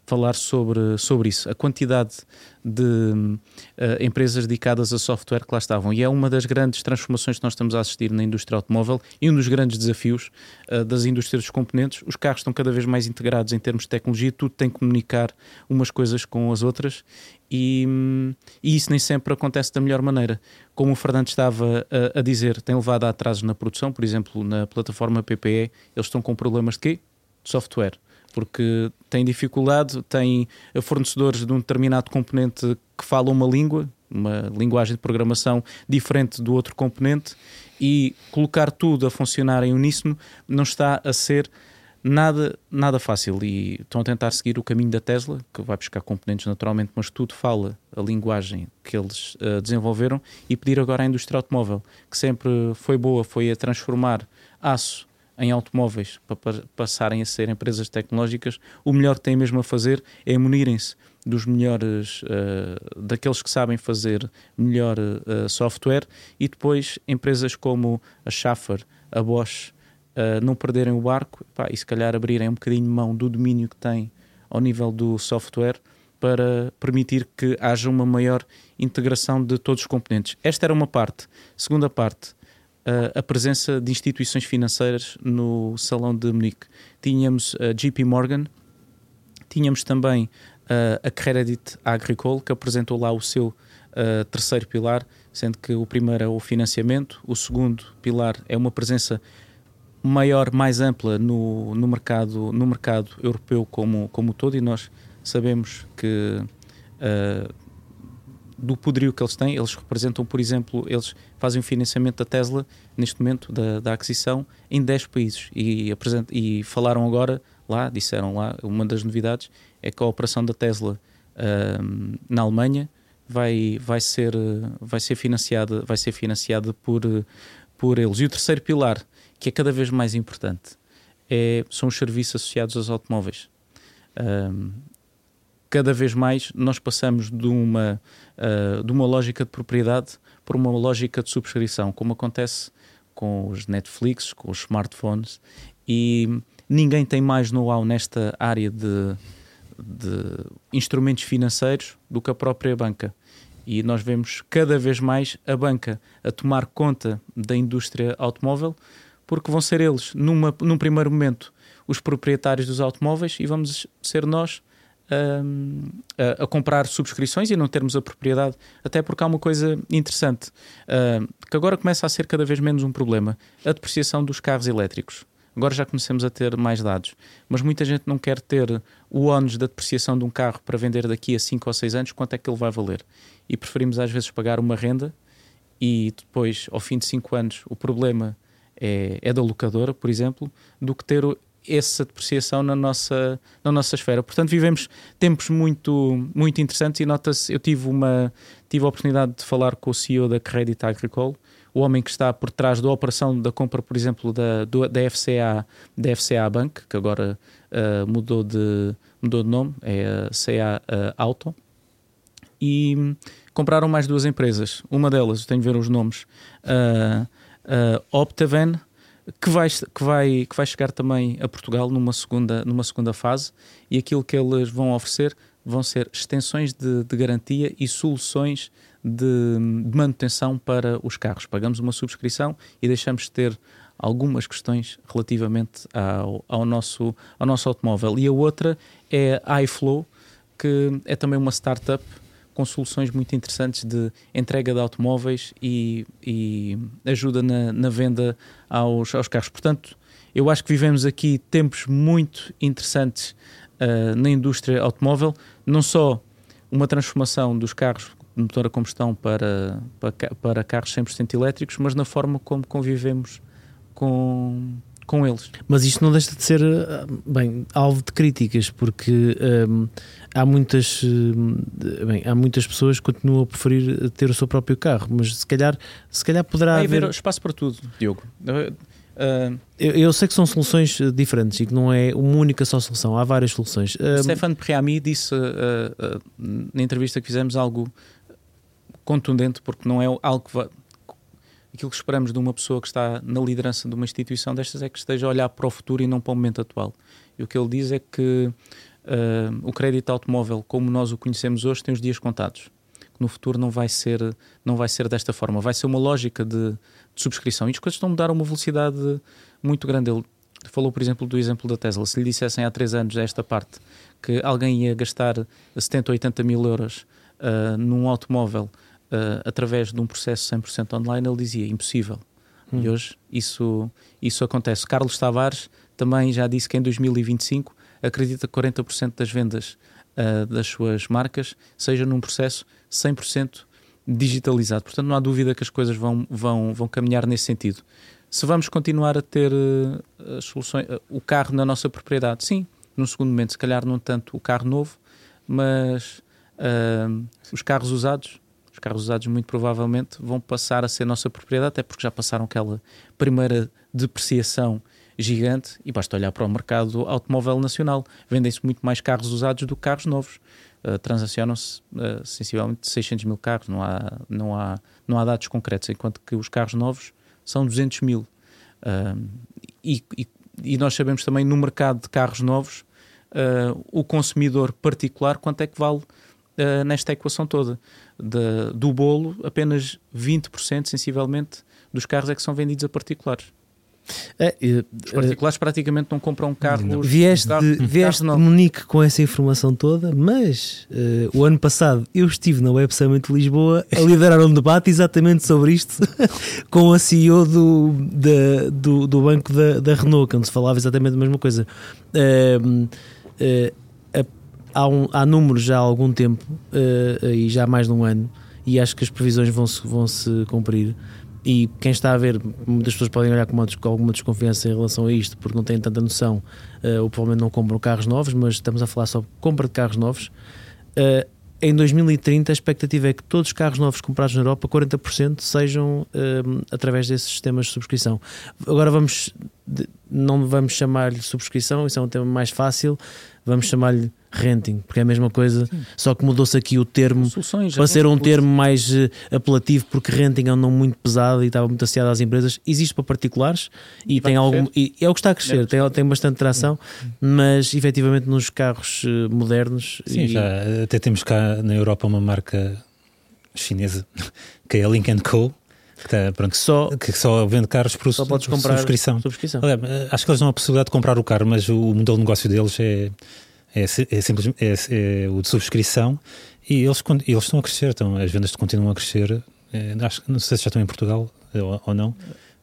falar sobre, sobre isso. A quantidade de eh, empresas dedicadas a software que lá estavam. E é uma das grandes transformações que nós estamos a assistir na indústria automóvel e um dos grandes desafios eh, das indústrias dos componentes. Os carros estão cada vez mais integrados em termos de tecnologia, tudo tem que comunicar umas coisas com as outras e, e isso nem sempre acontece da melhor maneira. Como o Fernando estava a, a dizer, tem levado a atrasos na produção, por exemplo, na plataforma PPE, eles estão com problemas de quê? De software porque têm dificuldade, têm fornecedores de um determinado componente que falam uma língua, uma linguagem de programação diferente do outro componente, e colocar tudo a funcionar em uníssono não está a ser nada, nada fácil. E estão a tentar seguir o caminho da Tesla, que vai buscar componentes naturalmente, mas tudo fala a linguagem que eles uh, desenvolveram, e pedir agora à indústria automóvel, que sempre foi boa, foi a transformar aço em automóveis para pa passarem a ser empresas tecnológicas, o melhor que têm mesmo a fazer é munirem-se dos melhores, uh, daqueles que sabem fazer melhor uh, software e depois empresas como a Schaffer, a Bosch, uh, não perderem o barco pá, e se calhar abrirem um bocadinho mão do domínio que têm ao nível do software para permitir que haja uma maior integração de todos os componentes. Esta era uma parte. Segunda parte, a presença de instituições financeiras no Salão de Munique. Tínhamos a JP Morgan, tínhamos também a Credit Agricole, que apresentou lá o seu terceiro pilar, sendo que o primeiro é o financiamento, o segundo pilar é uma presença maior, mais ampla no, no, mercado, no mercado europeu como, como todo, e nós sabemos que uh, do poderio que eles têm, eles representam, por exemplo, eles fazem o financiamento da Tesla, neste momento, da, da aquisição, em 10 países. E, e falaram agora lá, disseram lá, uma das novidades é que a operação da Tesla um, na Alemanha vai, vai, ser, vai ser financiada, vai ser financiada por, por eles. E o terceiro pilar, que é cada vez mais importante, é, são os serviços associados aos automóveis. Um, cada vez mais nós passamos de uma, uh, de uma lógica de propriedade para uma lógica de subscrição, como acontece com os Netflix, com os smartphones, e ninguém tem mais know-how nesta área de, de instrumentos financeiros do que a própria banca. E nós vemos cada vez mais a banca a tomar conta da indústria automóvel, porque vão ser eles, numa, num primeiro momento, os proprietários dos automóveis e vamos ser nós a, a, comprar subscrições e não termos a propriedade, até porque há uma coisa interessante uh, que agora começa a ser cada vez menos um problema: a depreciação dos carros elétricos. Agora já começamos a ter mais dados, mas muita gente não quer ter o ónus da depreciação de um carro para vender daqui a 5 ou 6 anos, quanto é que ele vai valer. E preferimos às vezes pagar uma renda e depois, ao fim de 5 anos, o problema é, é da locadora, por exemplo, do que ter essa depreciação na nossa, na nossa esfera. Portanto, vivemos tempos muito, muito interessantes e nota-se, eu tive, uma, tive a oportunidade de falar com o CEO da Credit Agricole, o homem que está por trás da operação da compra, por exemplo, da, da, FCA, da FCA Bank, que agora uh, mudou, de, mudou de nome, é a CA uh, Auto, e compraram mais duas empresas. Uma delas, tenho de ver os nomes, uh, uh, Optaven, que vai, que, vai, que vai chegar também a Portugal numa segunda, numa segunda fase e aquilo que eles vão oferecer vão ser extensões de, de garantia e soluções de, de, manutenção para os carros. Pagamos uma subscrição e deixamos de ter algumas questões relativamente ao, ao, nosso, ao nosso automóvel. E a outra é a iFlow, que é também uma startup com soluções muito interessantes de entrega de automóveis e, e ajuda na, na venda aos, aos, carros. Portanto, eu acho que vivemos aqui tempos muito interessantes uh, na indústria automóvel, não só uma transformação dos carros de motor a combustão para, para, para carros 100% elétricos, mas na forma como convivemos com, com eles. Mas isto não deixa de ser, ah, bem, alvo de críticas, porque um, há muitas hum, bem, há muitas pessoas que continuam a preferir ter o seu próprio carro, mas se calhar, se calhar poderá Vai haver espaço para tudo, Diogo. Uh, eu, eu, sei que são soluções diferentes e que não é uma única só solução, há várias soluções. Uh, Stefano Priami disse uh, na entrevista que fizemos algo contundente, porque não é algo que aquilo que esperamos de uma pessoa que está na liderança de uma instituição destas é que esteja a olhar para o futuro e não para o momento atual. E o que ele diz é que uh, o crédito automóvel, como nós o conhecemos hoje, tem os dias contados. No futuro não vai ser, não vai ser desta forma. Vai ser uma lógica de, de subscrição. E as coisas estão a mudar a uma velocidade muito grande. Ele falou, por exemplo, do exemplo da Tesla. Se lhe dissessem há três anos esta parte que alguém ia gastar 70 ou 80 mil euros uh, num automóvel uh, através de um processo 100% online, ele dizia impossível. Hum. E hoje isso, isso acontece. Carlos Tavares também já disse que em 2025 acredita que 40% das vendas uh, das suas marcas seja num processo 100% digitalizado. Portanto, não há dúvida que as coisas vão, vão, vão caminhar nesse sentido. Se vamos continuar a ter uh, soluções, uh, o carro na nossa propriedade, sim, num segundo momento, se calhar não tanto o carro novo, mas os carros usados os carros usados muito provavelmente vão passar a ser nossa propriedade, até porque já passaram aquela primeira depreciação gigante e basta olhar para o mercado automóvel nacional. Vendem-se muito mais carros usados do que carros novos. Uh, transacionam-se uh, sensivelmente 600 mil carros, não há, não, há, não há dados concretos, enquanto que os carros novos são 200 mil. Uh, e, e, e, nós sabemos também no mercado de carros novos o consumidor particular quanto é que vale uh, nesta equação toda de, do bolo, apenas 20% sensivelmente dos carros é que são vendidos a particulares. É, Os particulares uh, praticamente não compram carros. Vieste, de, vieste de Munique com essa informação toda, mas uh, o ano passado eu estive na Web Summit de Lisboa a liderar um debate exatamente sobre isto com a CEO do, da, do, do banco da, da Renault, onde se falava exatamente a mesma coisa. Uh, há, um, há números já há algum tempo uh, e já há mais de um ano e acho que as previsões vão se, vão -se cumprir e quem está a ver, muitas pessoas podem olhar com, com alguma desconfiança em relação a isto porque não têm tanta noção uh, ou provavelmente não compram carros novos, mas estamos a falar sobre compra de carros novos uh, em 2030 a expectativa é que todos os carros novos comprados na Europa, 40% sejam através desses sistemas de subscrição. Agora vamos, não vamos chamar-lhe subscrição, isso é um tema mais fácil, vamos chamar-lhe renting, porque é a mesma coisa, só que mudou-se aqui o termo Soluções, para ser um termo mais eh, apelativo, porque renting é um nome muito pesado e estava muito associado às empresas. Existe para particulares e Vai tem algum. E é o que está a crescer, tem, tem bastante tração, mas efetivamente nos carros eh, modernos. Sim, e- já até temos cá na Europa uma marca chinesa que é a Link Co. Que, está, pronto, só, que só vende carros por, só podes comprar subscrição. subscrição. Aliás, acho que eles não têm a possibilidade de comprar o carro, mas o modelo de negócio deles é, é, é simplesmente é, é o de subscrição e eles, eles estão a crescer, então as vendas continuam a crescer. É, acho, não sei se já estão em Portugal eh, ou, ou não.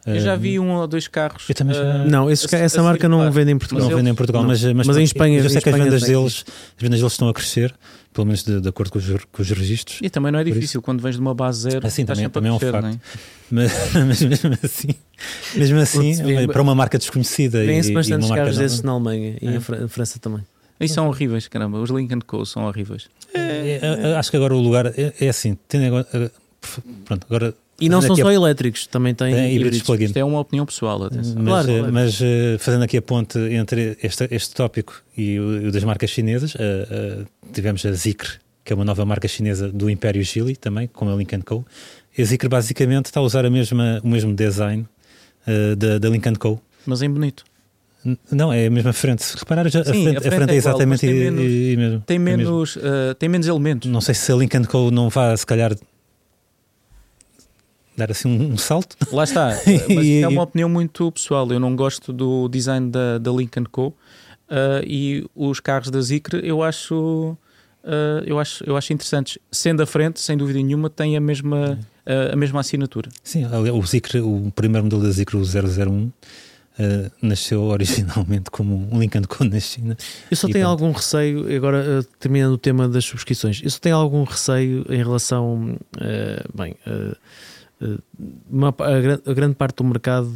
Eu já Eh, vi um ou dois carros. Eu também já- ah, Não, esses- a- a essa marca não vende em não Portugal. eles- vendem em Portugal, não. mas, mas, Mas em Espanha- eu sei que as vendas deles, as vendas deles estão a crescer, pelo menos de, de acordo com os, com os registros. E também não é difícil quando vens de uma base zero. Assim, estás também- a também é um crescer, facto. não é? Mas, mas mesmo assim, mesmo assim para uma marca desconhecida e, Vêm-se e bastantes uma marca carros desses na Alemanha e É. Fra- em França também. E são horríveis, caramba. Os Lincoln Co. são horríveis. É, é, é, acho que agora o lugar é, é assim, agora, eh, pronto, agora E não são só a- elétricos, também têm Tem híbridos híbridos. Isto é uma opinião pessoal, atenção. Mas, Claro, eh, claro. mas, eh, fazendo aqui a ponte entre este, este tópico e o, o das marcas chinesas, eh, tivemos a Zikr, que é uma nova marca chinesa do Império Geely, também, com a Link Co. E a Zikr basicamente está a usar a mesma, o mesmo design da, da Link Co. Mas em bonito. Não, é a mesma frente. Se reparar, já- a, Sim, frente, a a frente frente é é igual, mas exatamente tem i- menos- i- i- mesmo. Tem É menos, ah, tem menos elementos. Não sei se a Link Co não vá, se calhar, dar assim um, um salto. Lá está. Mas isto é uma opinião muito pessoal. Eu não gosto do design da, da Lincoln Co. ah, e os carros da Zikr eu acho, ah, eu acho eu acho interessantes. Sendo a frente, sem dúvida nenhuma, tem a mesma, ah, a mesma assinatura. Sim, o Zikr, o primeiro modelo da Zikr, o 001, eh, nasceu originalmente como um Lincoln Co na China. Eu só E tenho pronto. algum receio, agora eh, terminando o tema das subscrições, eu só tenho algum receio em relação, eh, bem, uma a, a grande parte do mercado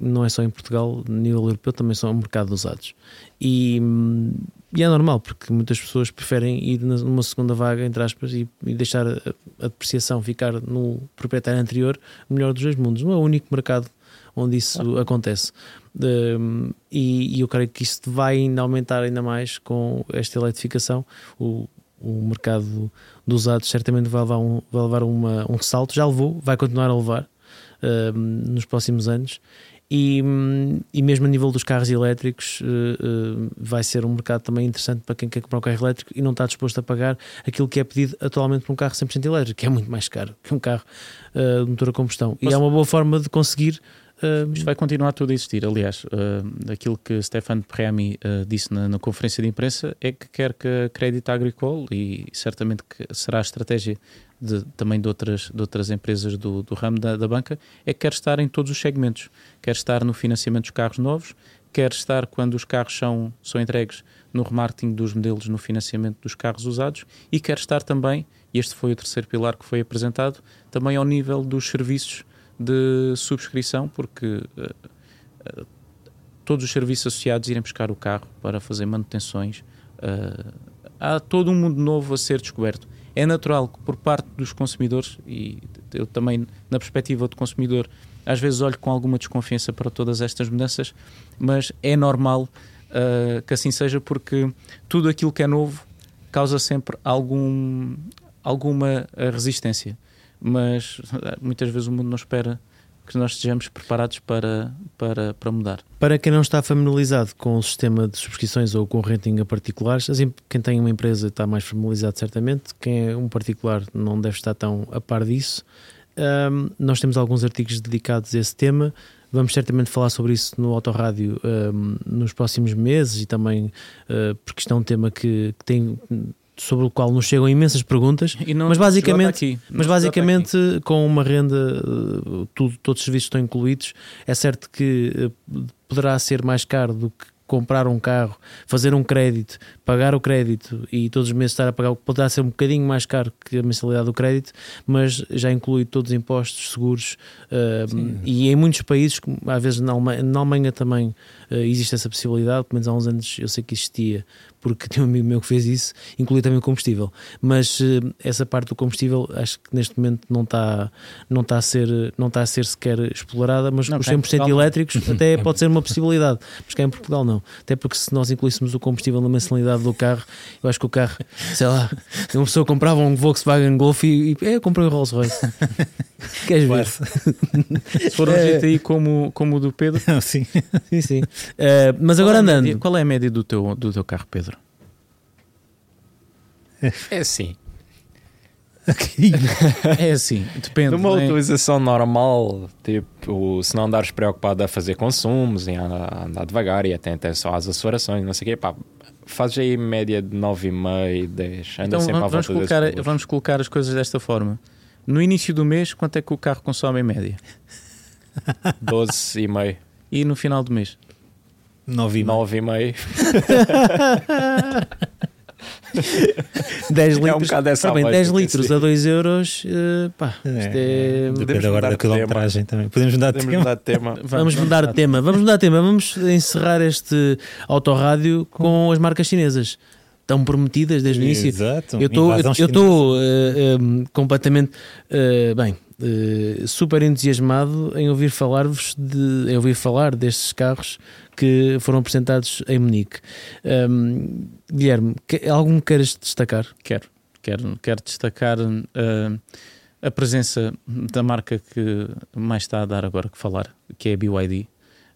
não é só em Portugal, no nível europeu também são um mercado de usados. E, hum, e é normal, porque muitas pessoas preferem ir numa segunda vaga, entre aspas, e, e deixar a, a depreciação ficar no proprietário anterior, melhor dos dois mundos. Não é o único mercado onde isso acontece. Um, e, e eu creio que isto vai ainda aumentar ainda mais com esta eletrificação. O, o mercado dos usados certamente vai levar, um, vai levar uma, um salto, já levou, vai continuar a levar um, nos próximos anos. E, e mesmo a nível dos carros elétricos, eh, eh, vai ser um mercado também interessante para quem quer comprar um carro elétrico e não está disposto a pagar aquilo que é pedido atualmente por um carro 100% elétrico, que é muito mais caro que um carro eh, de motor a combustão. E é uma boa forma de conseguir. Eh, Isto vai continuar tudo a existir. Aliás, ah, aquilo que Stefano Premi ah, disse na, na conferência de imprensa é que quer que a Crédito Agricole, e certamente que será a estratégia de- também de outras, de outras empresas do, do ramo da, da banca, é que quer estar em todos os segmentos. Quer estar no financiamento dos carros novos, quer estar quando os carros são, são entregues no remarketing dos modelos, no financiamento dos carros usados, e quer estar também, e este foi o terceiro pilar que foi apresentado, também ao nível dos serviços de subscrição, porque eh, eh, todos os serviços associados irem buscar o carro para fazer manutenções. eh, há todo um mundo novo a ser descoberto. É natural que, por parte dos consumidores, e eu também, na perspectiva do consumidor, às vezes olho com alguma desconfiança para todas estas mudanças, mas é normal que assim seja, porque tudo aquilo que é novo causa sempre algum, alguma resistência. Mas muitas vezes o mundo não espera que nós estejamos preparados para, para, para mudar. Para quem não está familiarizado com o sistema de subscrições ou com o renting a particulares, quem tem uma empresa está mais familiarizado certamente, quem é um particular não deve estar tão a par disso. Ahm, nós temos alguns artigos dedicados a esse tema, vamos certamente falar sobre isso no Autorádio ahm, nos próximos meses e também ah, porque isto é um tema que, que tem sobre o qual nos chegam imensas perguntas E não Mas basicamente- mas basicamente, com uma renda, eh, tudo, todos os serviços estão incluídos. É certo que eh, poderá ser mais caro do que comprar um carro, fazer um crédito, pagar o crédito e todos os meses estar a pagar, poderá ser um bocadinho mais caro que a mensalidade do crédito, mas já inclui todos os impostos, seguros eh, e em muitos países, às vezes na Alemanha, na Alemanha também existe essa possibilidade, pelo menos há uns anos eu sei que existia, porque tem um amigo meu que fez isso, inclui também o combustível. Mas eh, essa parte do combustível acho que neste momento não está, não está, a, ser, não está a ser sequer explorada, mas Não, os cá em 100% Portugal não. elétricos até pode ser uma possibilidade, mas cá em Portugal não. Até porque se nós incluíssemos o combustível na mensalidade do carro, eu acho que o carro, sei lá, uma pessoa comprava um Volkswagen Golf e, e é, eu comprei um Rolls Royce. Queres ver? Se for um É. GTI como, como o do Pedro. Sim. Sim, sim. Eh, mas agora qual é a andando. média- qual é a média do teu, do teu carro, Pedro? É assim. É assim, depende. Numa não é? utilização normal, tipo, se não andares preocupado a fazer consumos, em andar, andar devagar e até atenção às acelerações, não sei o quê, pá, fazes aí média de 9,5, 10, anda Então sempre à vamos, vamos volta colocar, vamos colocar as coisas desta forma. No início do mês, quanto é que o carro consome em média? 12,5, E no final do mês? 9 e meio. 9,5. 10 É um litros. bocado dessa Ora bem, lógica, 10 litros a 2 euros, eh, pá, isto é. Depende agora mudar da quilometragem também. Podemos mudar de tema. mudar de tema. Vamos mudar de tema, vamos mudar de tema, vamos encerrar este autorrádio com as marcas chinesas. Estão prometidas desde o início. Exato. Eu estou eh, eh, completamente eh, bem, eh, super entusiasmado em ouvir falar-vos de em ouvir falar destes carros que foram apresentados em Munique. Ehm, Guilherme, que, algum queiras destacar? Quero, quero, quero destacar uh, a presença da marca que mais está a dar agora que falar, que é a BYD.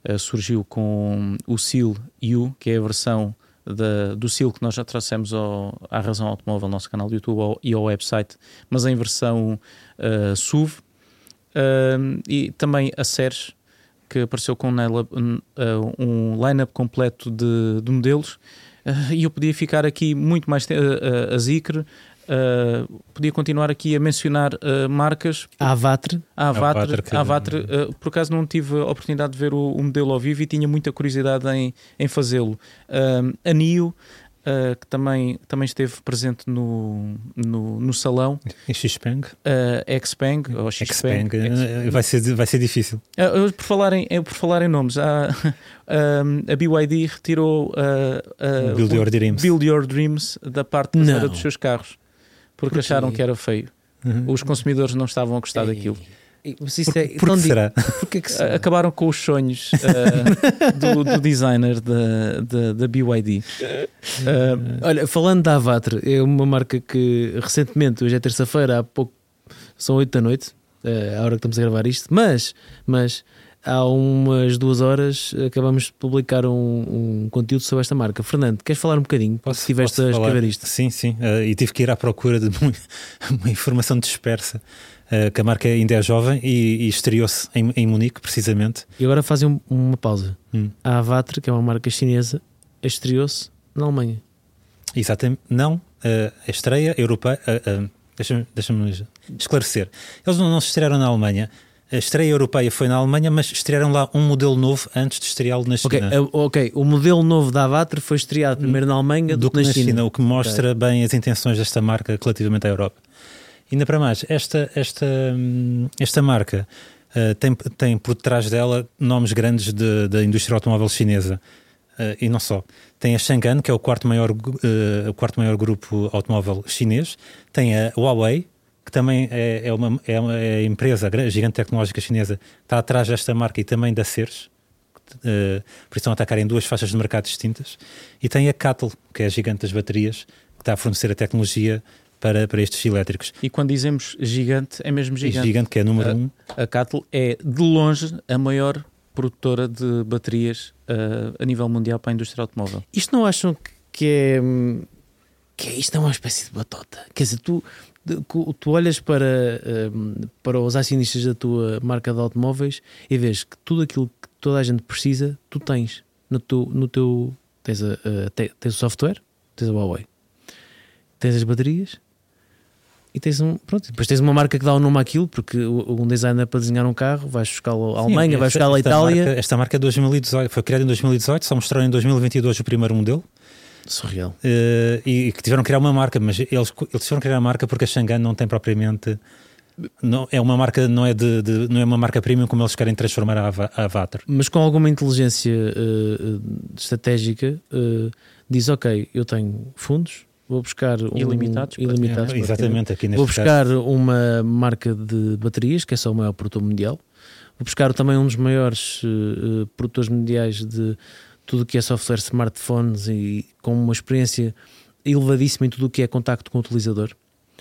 Uh, surgiu com o Seal U, que é a versão da, do Seal que nós já trouxemos ao, à Razão Automóvel, ao nosso canal do YouTube ao- e ao website, mas em versão uh, SUV. Uh, e também a Ceres, que apareceu com um line-up uh, um line-up completo de, de modelos. Uh, e eu podia ficar aqui muito mais te- uh, a Zicre, uh, podia continuar aqui a mencionar uh, marcas. A Avatre, A Avatre, Avatre que- a Avatre, uh, por acaso não tive a oportunidade de ver o, o modelo ao vivo e tinha muita curiosidade em, em fazê-lo. A NIO, uh, que também, também esteve presente no, no, no salão, Xpeng. uh, Xpeng, ou Xpeng, Xpeng. Eh, Vai ser, vai ser difícil. ah, eu, por, falar em, por falar em nomes, há, um, a BYD retirou uh, uh, Build Your Dreams. Build Your Dreams da parte traseira dos seus carros porque Porquê? acharam que era feio. Uhum. Os consumidores não estavam a gostar daquilo. Mas isso Por, é por que será? Porquê que será? Acabaram com os sonhos ah, do, do designer da, da, da BYD. Ah, Olha, falando da Avatre, é uma marca que recentemente, hoje é terça-feira, há pouco, são 8 da noite, eh, à hora que estamos a gravar isto, mas, mas há umas duas horas acabamos de publicar um, um conteúdo sobre esta marca. Fernando, queres falar um bocadinho? Posso, se estiveste posso a falar? escrever isto. Sim, sim. eh, e tive que ir à procura de mu- uma informação dispersa. Eh, que a marca ainda é jovem e, e estreou-se em, em Munique, precisamente. E agora fazem um- uma pausa. Hum. A Avatre, que é uma marca chinesa, estreou-se na Alemanha. Exatamente. Não, eh, a estreia europeia. eh, eh, Deixa-me deixa-me esclarecer. Eles não, não se estrearam na Alemanha. A estreia europeia foi na Alemanha, mas estrearam lá um modelo novo antes de estreá-lo na China. eh, ok, o modelo novo da Avatre foi estreado primeiro na Alemanha do que na China. o que mostra bem as intenções desta marca relativamente à Europa. Ainda para mais, esta, esta, hum, esta marca eh, tem, tem por detrás dela nomes grandes de- da indústria automóvel chinesa. Eh, e não só. Tem a Shang'an, que é o quarto maior, eh, o quarto maior grupo automóvel chinês. Tem a Huawei, que também é, é, uma, é uma é empresa, gigante tecnológica chinesa, está atrás desta marca e também da Ceres. Uh, por isso estão a atacar em duas faixas de mercado distintas. E tem a Cattle, que é a gigante das baterias, que está a fornecer a tecnologia para, para estes elétricos. e quando dizemos gigante, é mesmo E gigante. gigante, que é a número Ah. um. A Cattle é de longe a maior produtora de baterias ah, a nível mundial para a indústria automóvel. Isto não acham que- que é. que é- isto é uma espécie de batota? Quer dizer, tu, tu olhas para, hum, para os acionistas da tua marca de automóveis e vês que tudo aquilo que toda a gente precisa, tu tens no teu. No teu tens, a, a- te- tens o software, tens a Huawei, tens as baterias. E tens um. Pronto, depois tens uma marca que dá o nome àquilo, porque um designer para desenhar um carro vais buscá-lo à Alemanha, vais buscá-lo à Itália. Marca, esta marca é 2018, foi criada em 2018, só mostraram em 2022 o primeiro modelo. Surreal. eh, e, que tiveram que criar uma marca, mas eles, eles tiveram que criar a marca porque a Shang'an não tem propriamente não é uma marca não é de, de- não é uma marca premium como eles querem transformar a, a Avatar. Mas com alguma inteligência eh, estratégica, eh, diz: Ok, eu tenho fundos, vou buscar um, Ilimitados, ilimitados É, exatamente aqui neste Vou caso. buscar uma marca de baterias, que é só o maior produtor mundial. Vou buscar também um dos maiores eh, produtores mundiais de tudo o que é software, smartphones e com uma experiência elevadíssima em tudo o que é contacto com o utilizador,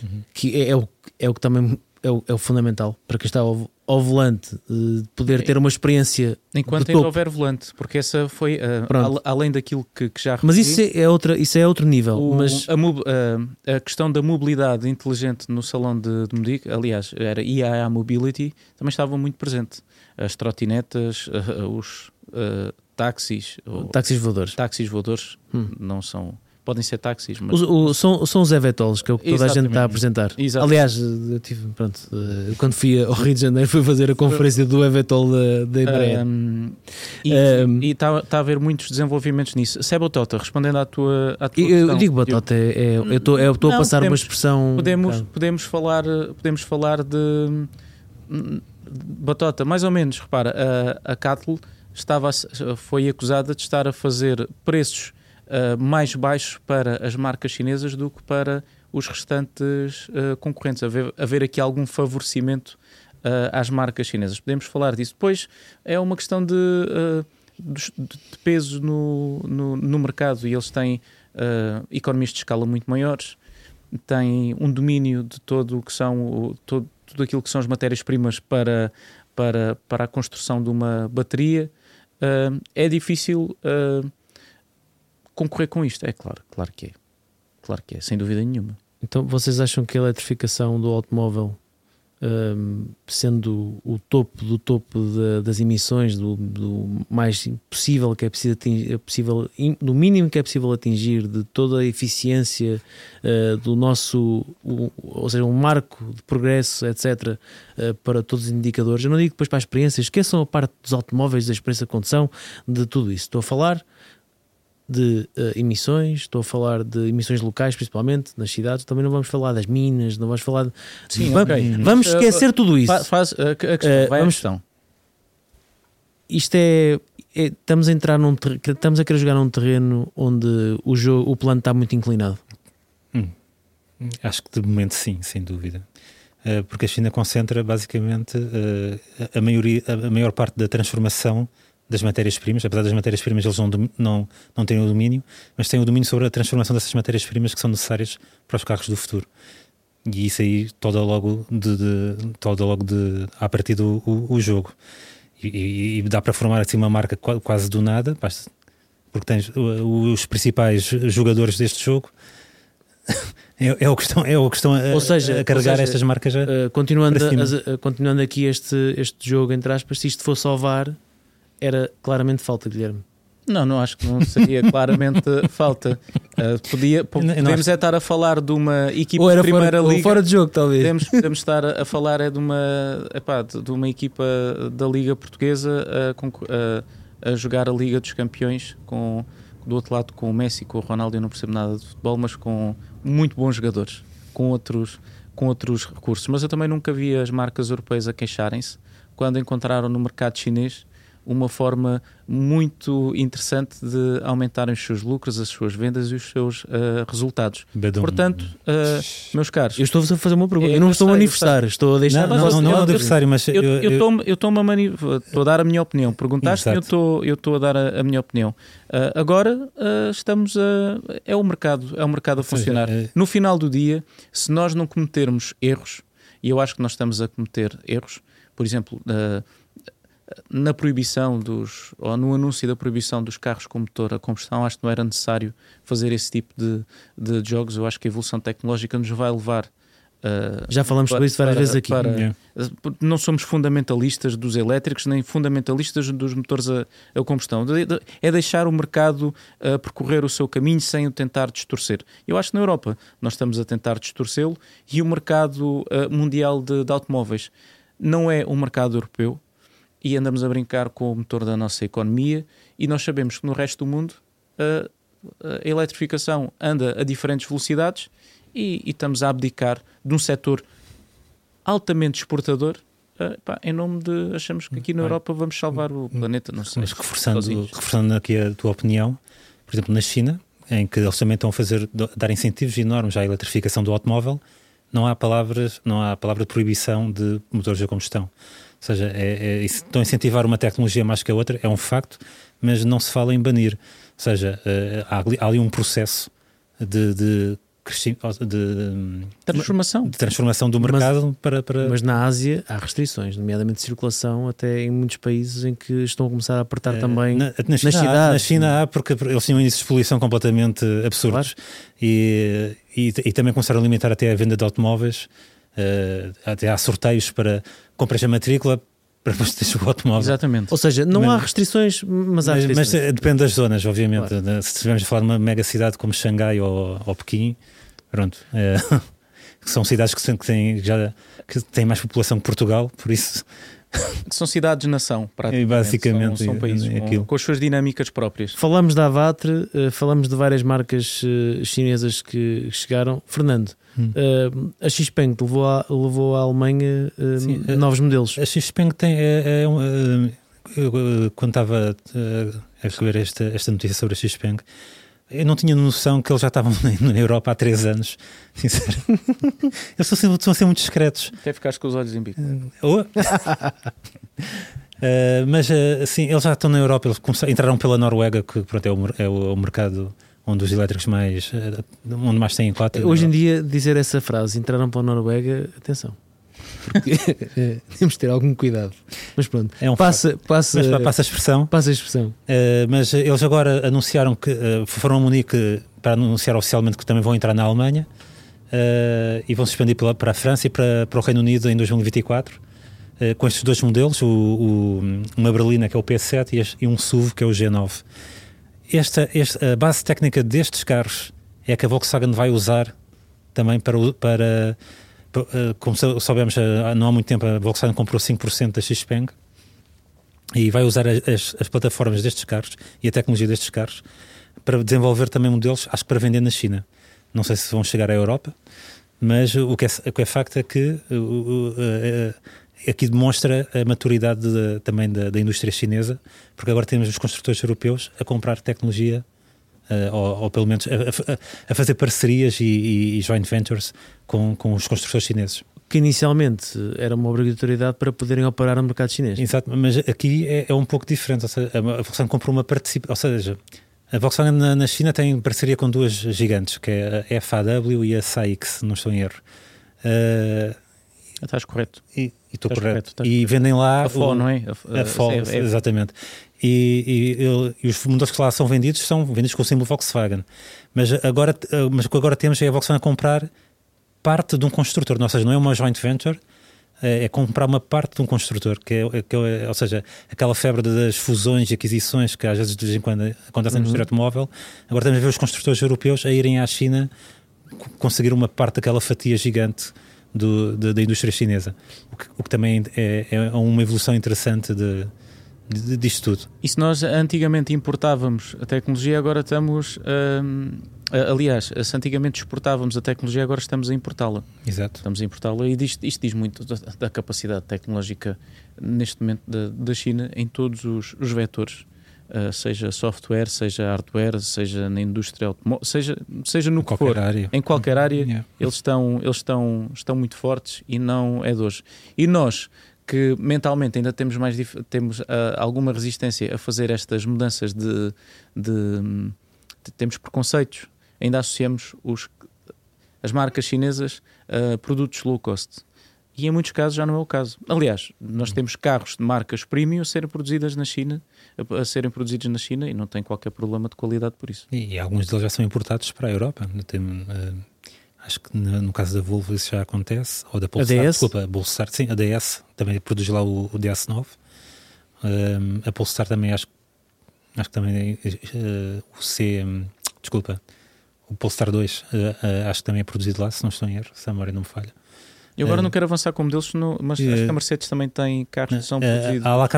Uhum. que é, é o, é o que também é o, é o fundamental para quem está ao, ao volante, eh, poder ter uma experiência Enquanto ainda houver volante, porque essa foi, uh, além daquilo que, que já Mas referi, isso é, outra, isso é outro nível. o- mas a, mob- a- questão da mobilidade inteligente no salão de, de Medic, aliás, era IAA Mobility, também estava muito presente. As trotinetas, os táxis, táxis voadores. táxis voadores, Hum. não são. Podem ser táxis, mas. Os- o- são, são os Evetols, que é o que toda a gente está a apresentar. Exatamente. Aliás, eu tive, pronto, eh, quando fui ao Rio de Janeiro, fui fazer a conferência do Evetol da, da Embraer. Um, e Um, está a haver muitos desenvolvimentos nisso. Sebotota, respondendo à tua, à tua eu, questão, digo batota, é, é- eu estou eu a passar uma podemos- expressão. Podemos, claro. podemos, falar, podemos falar de, batota, mais ou menos. Repara, a, a Cattle estava, a foi acusada de estar a fazer preços eh, mais baixos para as marcas chinesas do que para os restantes eh, concorrentes. Haver, haver aqui algum favorecimento eh, às marcas chinesas. Podemos falar disso. Depois é uma questão de, de, de peso no, no, no mercado e eles têm economias de escala muito maiores tem um domínio de todo o que são todo, tudo aquilo que são as matérias-primas para, para, para a construção de uma bateria. Ah, é difícil ah, concorrer com isto. É claro, claro que é. Claro que é, sem dúvida nenhuma. Então vocês acham que a eletrificação do automóvel, hum, sendo o topo do topo da- das emissões, do, do mais possível que é possível, atingir, é possível mínimo que é possível atingir, de toda a eficiência uh, do nosso, o- ou seja, um marco de progresso, etc., uh, para todos os indicadores. Eu não digo depois para a experiência, esqueçam a parte dos automóveis, da experiência de condução, de tudo isso. Estou a falar de eh, emissões, estou a falar de emissões locais, principalmente nas cidades. Também não vamos falar das minas, não vamos falar. De... Sim, Va- ok. Vamos Mas, esquecer tudo isso. Fa- Faz, a, a questão, Eh, à vamos- questão. Isto é, é- Estamos a entrar num ter- estamos a querer jogar num terreno onde o, jogo, o plano está muito inclinado. Acho que de momento sim, sem dúvida. Eh, porque a China concentra basicamente eh, a, a maioria, a, a maior parte da transformação das matérias-primas, apesar das matérias-primas eles não, não, não têm o domínio, mas têm o domínio sobre a transformação dessas matérias-primas que são necessárias para os carros do futuro. E isso aí toda logo de, de toda logo de a partir do o, o jogo. E, e- e dá para formar assim uma marca qua- quase do nada, porque tens os principais jogadores deste jogo é, é o que estão, é o que estão a, Ou seja- a carregar seja, estas marcas já. Uh, continuando, Para cima. as- uh, continuando aqui este, este jogo, entre aspas, se isto fosse ao VAR, era claramente falta, Guilherme. Não, não acho que não seria claramente falta. Ah, podia, podemos é estar a falar de uma equipa de primeira fora, ou liga. fora de jogo, talvez. Podemos, podemos estar a falar é de uma, epá, de, uma equipa da Liga Portuguesa a, a- a jogar a Liga dos Campeões com, do outro lado com o Messi, com o Ronaldo, eu não percebo nada de futebol, mas com muito bons jogadores, com outros, com outros recursos. Mas eu também nunca vi as marcas europeias a queixarem-se quando encontraram no mercado chinês uma forma muito interessante de aumentarem os seus lucros, as suas vendas e os seus ah, resultados. Badum. Portanto, ah, meus caros, Eu estou a fazer uma pergunta. É, Eu não estou a sei, manifestar, estou a deixar. não, não, não, não é adversário, mas eu eu- eu- estou eu estou a, mani- estou a dar a minha opinião. Perguntaste-me, eu estou eu estou a dar a, a minha opinião. Ah, agora estamos a é o mercado é o mercado a seja, funcionar. eh, No final do dia, se nós não cometermos erros, e eu acho que nós estamos a cometer erros, por exemplo, ah, na proibição dos ou no anúncio da proibição dos carros com motor a combustão, acho que não era necessário fazer esse tipo de, de jogos. Eu acho que a evolução tecnológica nos vai levar. ah, Já falamos sobre isso várias para- vezes aqui. para- Yeah. não somos fundamentalistas dos elétricos nem fundamentalistas dos motores a, a combustão. De- de- É deixar o mercado uh, percorrer o seu caminho sem o tentar distorcer. Eu acho que na Europa nós estamos a tentar distorcê-lo e o mercado uh, mundial de, de automóveis não é um mercado europeu e andamos a brincar com o motor da nossa economia e nós sabemos que no resto do mundo uh, a eletrificação anda a diferentes velocidades e, e estamos a abdicar de um setor altamente exportador, em nome de achamos que aqui na. Europa vamos salvar o planeta, não sei. Mas reforçando, sozinhos. reforçando aqui a tua opinião, por exemplo, na China, em que eles também estão a fazer, dar incentivos enormes à eletrificação do automóvel, não há palavras, não há palavra de proibição de motores a combustão. Ou seja, é, é, estão a incentivar uma tecnologia mais que a outra, é um facto, mas não se fala em banir. Ou seja, eh, há, ali- há ali um processo de, de, de- Transformação. de transformação do Mas- mercado para, para Mas na Ásia há restrições, nomeadamente de circulação, até em muitos países em que estão a começar a apertar Eh, também. Na, na China, há, cidades. na China há, porque eles tinham índices de poluição completamente absurdos e, e, e também começaram a limitar até a venda de automóveis. Eh, até há sorteios para compras a matrícula para depois teres o automóvel. Exatamente. Ou seja, não Mas- há restrições, mas há Mas, restrições. mas, eh, depende das zonas, obviamente. né? Se estivermos a falar de uma mega cidade como Xangai ou, ou Pequim, pronto. eh, que são cidades que têm, já, que têm mais população que Portugal, por isso São cidades-nação, praticamente. basicamente, são, são países é com, aquilo. com as suas dinâmicas próprias. Falamos da Avatre, eh, falamos de várias marcas eh, chinesas que chegaram. Fernando, Hum. eh, a Xpeng levou, a, levou à Alemanha Sim, novos modelos. A Xpeng tem. É, é um, eu, quando estava a escrever esta, esta notícia sobre a Xpeng, eu não tinha noção que eles já estavam na, Europa há três anos. Sinceramente. Eles estão a ser, estão a ser muito discretos. Até ficaste com os olhos em bico. Eh, mas assim, eles já estão na Europa, eles começaram, entraram pela Noruega, que pronto, é, o, mer- é o, o mercado onde os elétricos mais. onde mais têm cota. Hoje em dia, dizer essa frase, entraram para a Noruega, atenção. Porque, eh, temos de ter algum cuidado. Mas pronto, é um passa, passa, Mas pa- passa a expressão. passa a expressão. Uh, mas eles agora anunciaram que uh, foram a Munique para anunciar oficialmente que também vão entrar na Alemanha uh, e vão se expandir pela, para a França e para, para o Reino Unido em 2024 uh, com estes dois modelos, o, o, uma berlina que é o P7 e, este- e um SUV que é o G9. Esta, esta, a base técnica destes carros é que a Volkswagen vai usar também para, para, como sou- soubemos uh, não há muito tempo a Volkswagen comprou 5% da Xpeng e vai usar as, as- as plataformas destes carros e a tecnologia destes carros para desenvolver também modelos, acho que para vender na China. Não sei se vão chegar à Europa, mas o que é, o que é facto é que uh, aqui demonstra a maturidade de- também da, da indústria chinesa, porque agora temos os construtores europeus a comprar tecnologia, uh, ou, ou pelo menos a, a- a fazer parcerias e, e- e joint ventures com, com os construtores chineses. Que inicialmente era uma obrigatoriedade para poderem operar no mercado chinês. Exato, mas aqui é, é um pouco diferente. Ou seja, a Volkswagen comprou uma participação. Ou seja, a Volkswagen na, na China tem parceria com duas gigantes, que é a FAW e a SAIC, se não estou em erro. Uh, Estás correto. e e estou correto. correto, e vendem lá. A FO, o- não é? A FO, é- é- exatamente. E, e, e os modelos que lá são vendidos são vendidos com o símbolo Volkswagen. Mas agora, mas o que agora temos é a Volkswagen a comprar parte de um construtor, ou seja, não é uma joint venture, é é comprar uma parte de um construtor, que é, que é- ou seja, aquela febre das fusões e aquisições que às vezes de vez em quando acontecem no Uhum. indústria automóvel. Agora estamos a ver os construtores europeus a irem à China co- conseguir uma parte daquela fatia gigante do- da- da indústria chinesa, o que, o que também é, é uma evolução interessante de, disto tudo. E se nós antigamente importávamos a tecnologia, agora estamos. hum, aliás, se antigamente exportávamos a tecnologia, agora estamos a importá-la. Exato. Estamos a importá-la e isto, isto diz muito da, da capacidade tecnológica neste momento da, da China em todos os, os vetores. Uh, seja software, seja hardware, seja na indústria automóvel, seja, seja no que qualquer for, área. em qualquer área, Yeah. eles estão, eles estão, estão muito fortes e não é de hoje. E nós, que mentalmente ainda temos mais temos ah, alguma resistência a fazer estas mudanças de, de, de- temos preconceitos, ainda associamos os, as marcas chinesas a produtos low cost. E em muitos casos já não é o caso. Aliás, nós temos carros de marcas premium a serem produzidas na China, a, a serem produzidos na China e não tem qualquer problema de qualidade por isso. E, e alguns deles já são importados para a Europa. Tem, eh, acho que no, caso da Volvo isso já acontece. Ou da Polestar, DS? desculpa, a Polestar, sim, a DS também produz lá o, o DS9. Um, a Polestar também acho, acho que também eh, o C, desculpa, o Polestar 2 eh, eh, acho que também é produzido lá, se não estou em erro, se a memória não me falha. Eu agora Eh, não quero avançar com modelos, mas acho que a Mercedes também tem carros que são Eh, produzidos. há, lá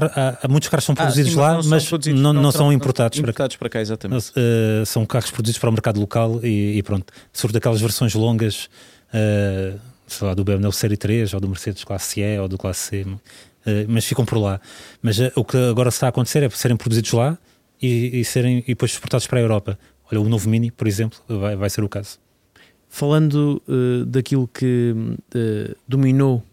há- muitos carros que são Ah, produzidos sim, lá, não são mas produzidos, não, não serão são importados para cá. importados para cá, exatamente. Uh, são carros produzidos para o mercado local e, e pronto, sobre daquelas versões longas, uh, sei lá, do BMW Série 3 ou do Mercedes Classe E ou do Classe C, eh, mas ficam por lá. Mas uh, o que agora está a acontecer é serem produzidos lá e, e, serem e depois exportados para a Europa. Olha, o novo Mini, por exemplo, vai, vai ser o caso. Falando uh, daquilo que dominou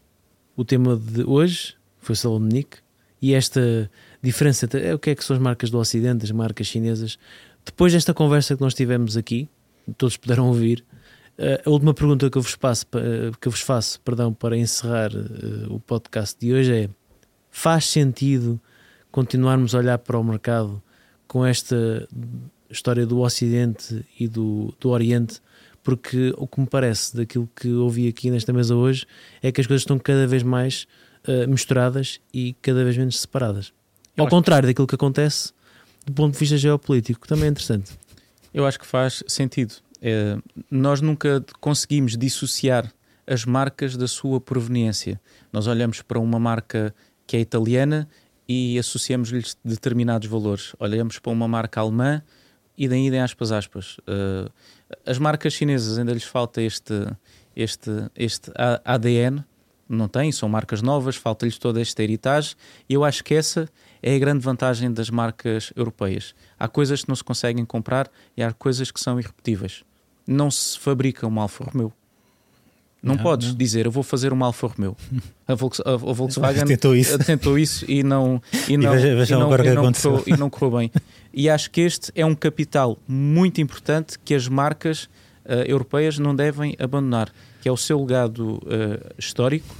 o tema de hoje, foi o Nick, e esta diferença é o que é que são as marcas do Ocidente, as marcas chinesas. Depois desta conversa que nós tivemos aqui, todos puderam ouvir, eh, a última pergunta que eu vos, passo, que eu vos faço perdão, para encerrar uh, o podcast de hoje é: faz sentido continuarmos a olhar para o mercado com esta história do Ocidente e do, do Oriente? Porque o que me parece daquilo que ouvi aqui nesta mesa hoje é que as coisas estão cada vez mais uh, misturadas e cada vez menos separadas. Eu Ao contrário que... daquilo que acontece do ponto de vista geopolítico, também é interessante. Eu acho que faz sentido. É, nós nunca conseguimos dissociar as marcas da sua proveniência. Nós olhamos para uma marca que é italiana e associamos-lhes determinados valores. Olhamos para uma marca alemã daí idem aspas aspas. Uh, as marcas chinesas ainda lhes falta este, este, este ADN, não têm, são marcas novas, falta-lhes toda esta heritage e eu acho que essa é a grande vantagem das marcas europeias. Há coisas que não se conseguem comprar e há coisas que são irrepetíveis. Não se fabrica uma Alfa Romeo. Não, não podes não. dizer eu vou fazer uma Alfa Romeo. A, a, Volkswagen tentou isso. tentou isso e não, e não, e veja, e não, e não, correu, e não correu bem. E acho que este é um capital muito importante que as marcas uh, europeias não devem abandonar, que é o seu legado uh, histórico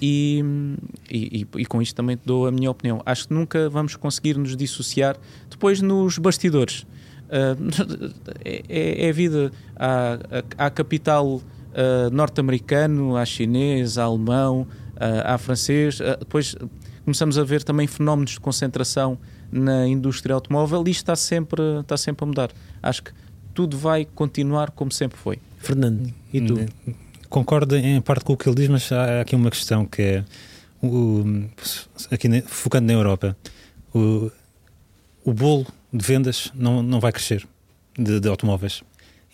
e, e, e, com isto também dou a minha opinião. Acho que nunca vamos conseguir nos dissociar. Depois, nos bastidores, uh, é, é, a vida. Há, há capital uh, norte-americano, há chinês, há alemão, uh, há francês. depois começamos a ver também fenómenos de concentração na indústria automóvel e isto está sempre, está sempre a mudar. Acho que tudo vai continuar como sempre foi. Fernando, e tu? Concordo em parte com o que ele diz, mas há aqui uma questão que é, o, aqui focando na Europa, o, o bolo de vendas não, não vai crescer de, de, automóveis.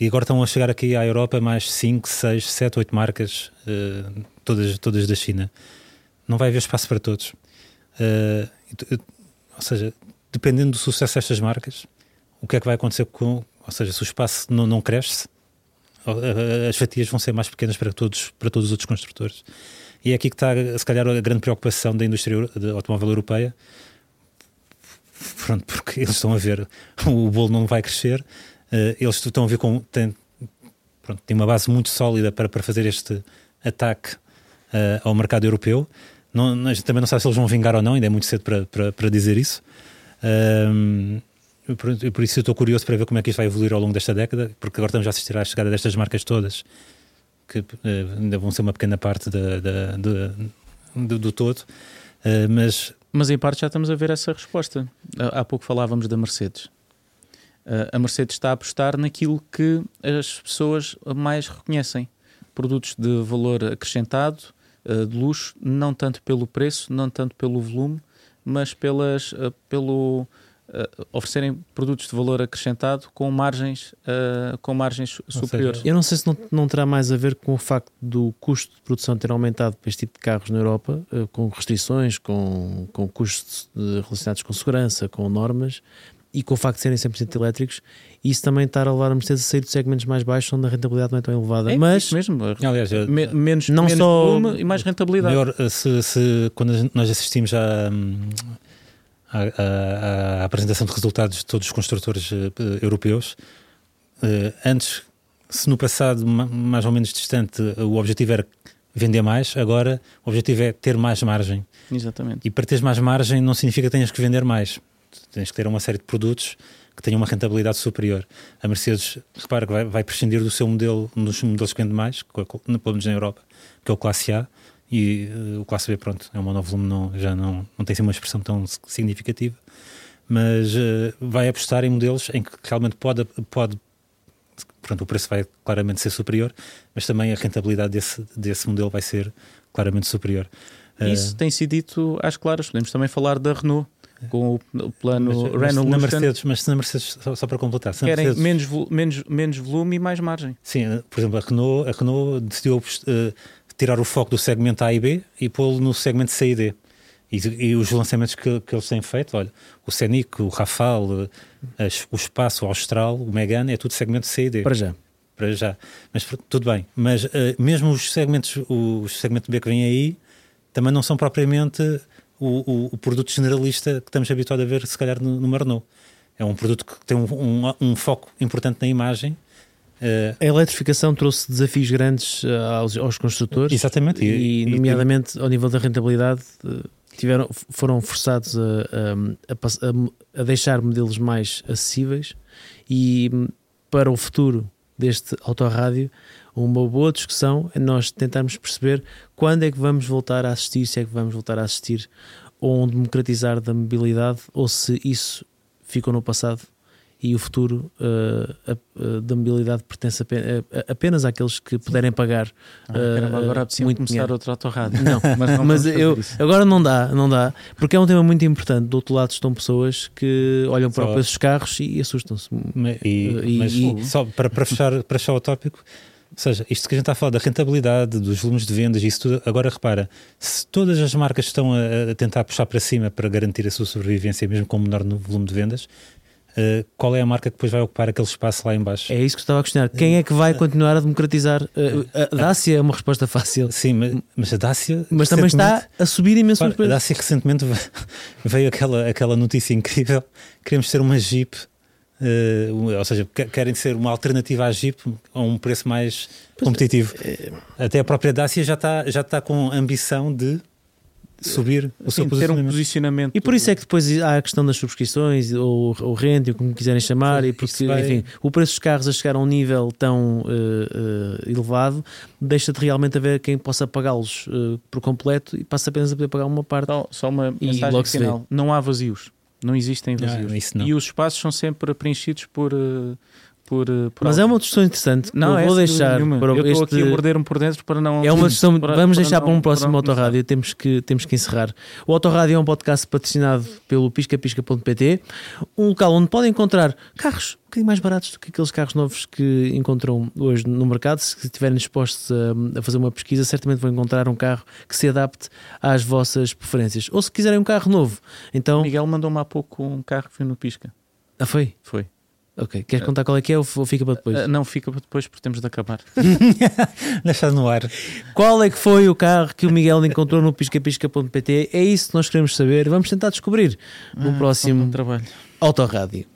E agora estão a chegar aqui à Europa mais 5, 6, 7, 8 marcas, uh, todas, todas da China. Não vai haver espaço para todos. Uh, ou seja, dependendo do sucesso destas marcas, o que é que vai acontecer com. Ou seja, se o espaço não, não cresce, as fatias vão ser mais pequenas para todos, para todos os outros construtores. E é aqui que está, se calhar, a grande preocupação da indústria automóvel europeia. Pronto, porque eles estão a ver o bolo não vai crescer, eles estão a ver com. Tem, pronto, tem uma base muito sólida para, para fazer este ataque uh, ao mercado europeu. Não, também não sabe se eles vão vingar ou não, ainda é muito cedo para, para, para dizer isso. Uh, por, por isso eu estou curioso para ver como é que isto vai evoluir ao longo desta década, porque agora estamos a assistir à chegada destas marcas todas, que uh, ainda vão ser uma pequena parte da, da, do, do, todo, uh, mas... Mas em parte já estamos a ver essa resposta. Há pouco falávamos da Mercedes. Uh, a Mercedes está a apostar naquilo que as pessoas mais reconhecem. Produtos de valor acrescentado, de luxo, não tanto pelo preço, não tanto pelo volume, mas pelas, pelo uh, oferecerem produtos de valor acrescentado com margens, uh, com margens superiores. Seja, eu não sei se não, não terá mais a ver com o facto do custo de produção ter aumentado para este tipo de carros na Europa, uh, com restrições, com, com custos relacionados com segurança, com normas e com o facto de serem 100% elétricos, isso também estar a levar a Mercedes a sair de segmentos mais baixos onde a rentabilidade não é tão elevada. É mas mesmo, aliás, me, menos, não menos só volume e mais rentabilidade. Melhor, se, se, quando nós assistimos a, à, apresentação de resultados de todos os construtores uh, europeus. Uh, antes, se no passado mais ou menos distante o objetivo era vender mais, agora o objetivo é ter mais margem. Exatamente. E para teres mais margem não significa que tenhas que vender mais. Tens que ter uma série de produtos que tenham uma rentabilidade superior. A Mercedes, repara que vai, vai prescindir do seu modelo, dos modelos que vende mais, pelo menos na Europa, que é o Classe A, e uh, o classe B, pronto, é um monovolume, não, já não, não tem assim uma expressão tão significativa, mas uh, vai apostar em modelos em que realmente pode, pode pronto, o preço vai claramente ser superior, mas também a rentabilidade desse, desse modelo vai ser claramente superior. Isso uh, tem sido dito às claras. Podemos também falar da Renault com o, plano mas, Renault mas na Mercedes, mas na Mercedes só, só para completar, querem Mercedes, menos, menos, menos volume e mais margem. Sim, por exemplo, a Renault, a Renault decidiu uh, tirar o foco do segmento A e B e pô-lo no segmento C e D. E, e os lançamentos que, que, eles têm feito, olha, o Scenic, o Rafale, o Espaço, o Austral, o Megane, é tudo segmento C e D. Para já. Para já. Mas tudo bem. Mas uh, mesmo os segmentos, os segmento B que vêm aí, também não são propriamente o, o, o, produto generalista que estamos habituados a ver, se calhar, no, no Renault. É um produto que tem um, um, um foco importante na imagem. Uh, a eletrificação trouxe desafios grandes uh, aos, aos, construtores. Exatamente. E, e nomeadamente, e, ao nível da rentabilidade, uh, tiveram, foram forçados a, a, a, a, deixar modelos mais acessíveis e hum, para o futuro deste autorrádio, uma boa discussão é nós tentarmos perceber quando é que vamos voltar a assistir, se é que vamos voltar a assistir ou um democratizar da mobilidade ou se isso ficou no passado e o futuro uh, uh, da mobilidade pertence apenas, apenas àqueles que puderem pagar. Ah, agora uh, muito começar dinheiro. outro autorrádio. Não, mas, não mas eu, agora não dá, não dá, porque é um tema muito importante. Do outro lado estão pessoas que olham para esses carros e assustam-se. E, e, e, só para, para, fechar, para fechar o tópico, ou seja, isto que a gente está a falar da rentabilidade, dos volumes de vendas, isso tudo, agora repara, se todas as marcas estão a, a tentar puxar para cima para garantir a sua sobrevivência, mesmo com menor volume de vendas, Uh, qual é a marca que depois vai ocupar aquele espaço lá embaixo? É isso que estava a questionar. Quem é que vai continuar a democratizar? Uh, a Dácia é uma resposta fácil. Sim, mas, mas a Dácia. Mas também está a subir imenso A Dácia recentemente veio aquela, aquela notícia incrível: queremos ser uma Jeep. Uh, ou seja, querem ser uma alternativa à Jeep a um preço mais pois competitivo. É, Até a própria Dácia já está, já está com ambição de subir o seu ter um posicionamento. E por isso é que depois há a questão das subscrições ou, ou rente, ou como quiserem chamar, e porque vai... enfim, o preço dos carros a chegar a um nível tão uh, uh, elevado deixa de realmente haver quem possa pagá-los uh, por completo e passa apenas a poder pagar uma parte. Só, só uma e mensagem final: não há vazios. Não existem vazios. Não, não. E os espaços são sempre preenchidos por, por, eh, por Mas é uma discussão interessante. Não, eu vou deixar. Para eu estou aqui a morder-me por dentro para não. É uma discussão. Para, vamos para deixar não, para um próximo autorrádio. Temos que, temos que encerrar. O Autorrádio é um podcast patrocinado pelo piscapisca.pt, um local onde podem encontrar carros um bocadinho mais baratos do que aqueles carros novos que encontram hoje no mercado. Se estiverem dispostos a, a fazer uma pesquisa, certamente vão encontrar um carro que se adapte às vossas preferências. Ou se quiserem um carro novo, então. Miguel mandou-me há pouco um carro que foi no Pisca. Ah, foi? Foi. Ok. Queres contar qual é que é ou fica para depois? Uh, não, fica para depois porque temos de acabar. Deixar no ar. Qual é que foi o carro que o Miguel encontrou no piscapisca.pt? É isso que nós queremos saber. Vamos tentar descobrir no ah, próximo trabalho. Autorádio.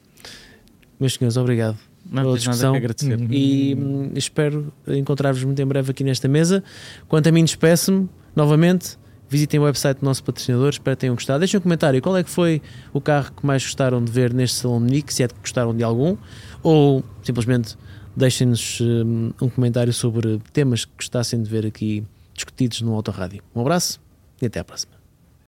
Meus senhores, obrigado. Não pela discussão. agradecer. E hum, espero encontrar-vos muito em breve aqui nesta mesa. Quanto a mim, despeço-me novamente Visitem o website do nosso patrocinador, espero que tenham gostado. Deixem um comentário qual é que foi o carro que mais gostaram de ver neste Salão Munique, se é que gostaram de algum, ou simplesmente deixem-nos um, um comentário sobre temas que gostassem de ver aqui discutidos no Autorádio. Um abraço e até à próxima.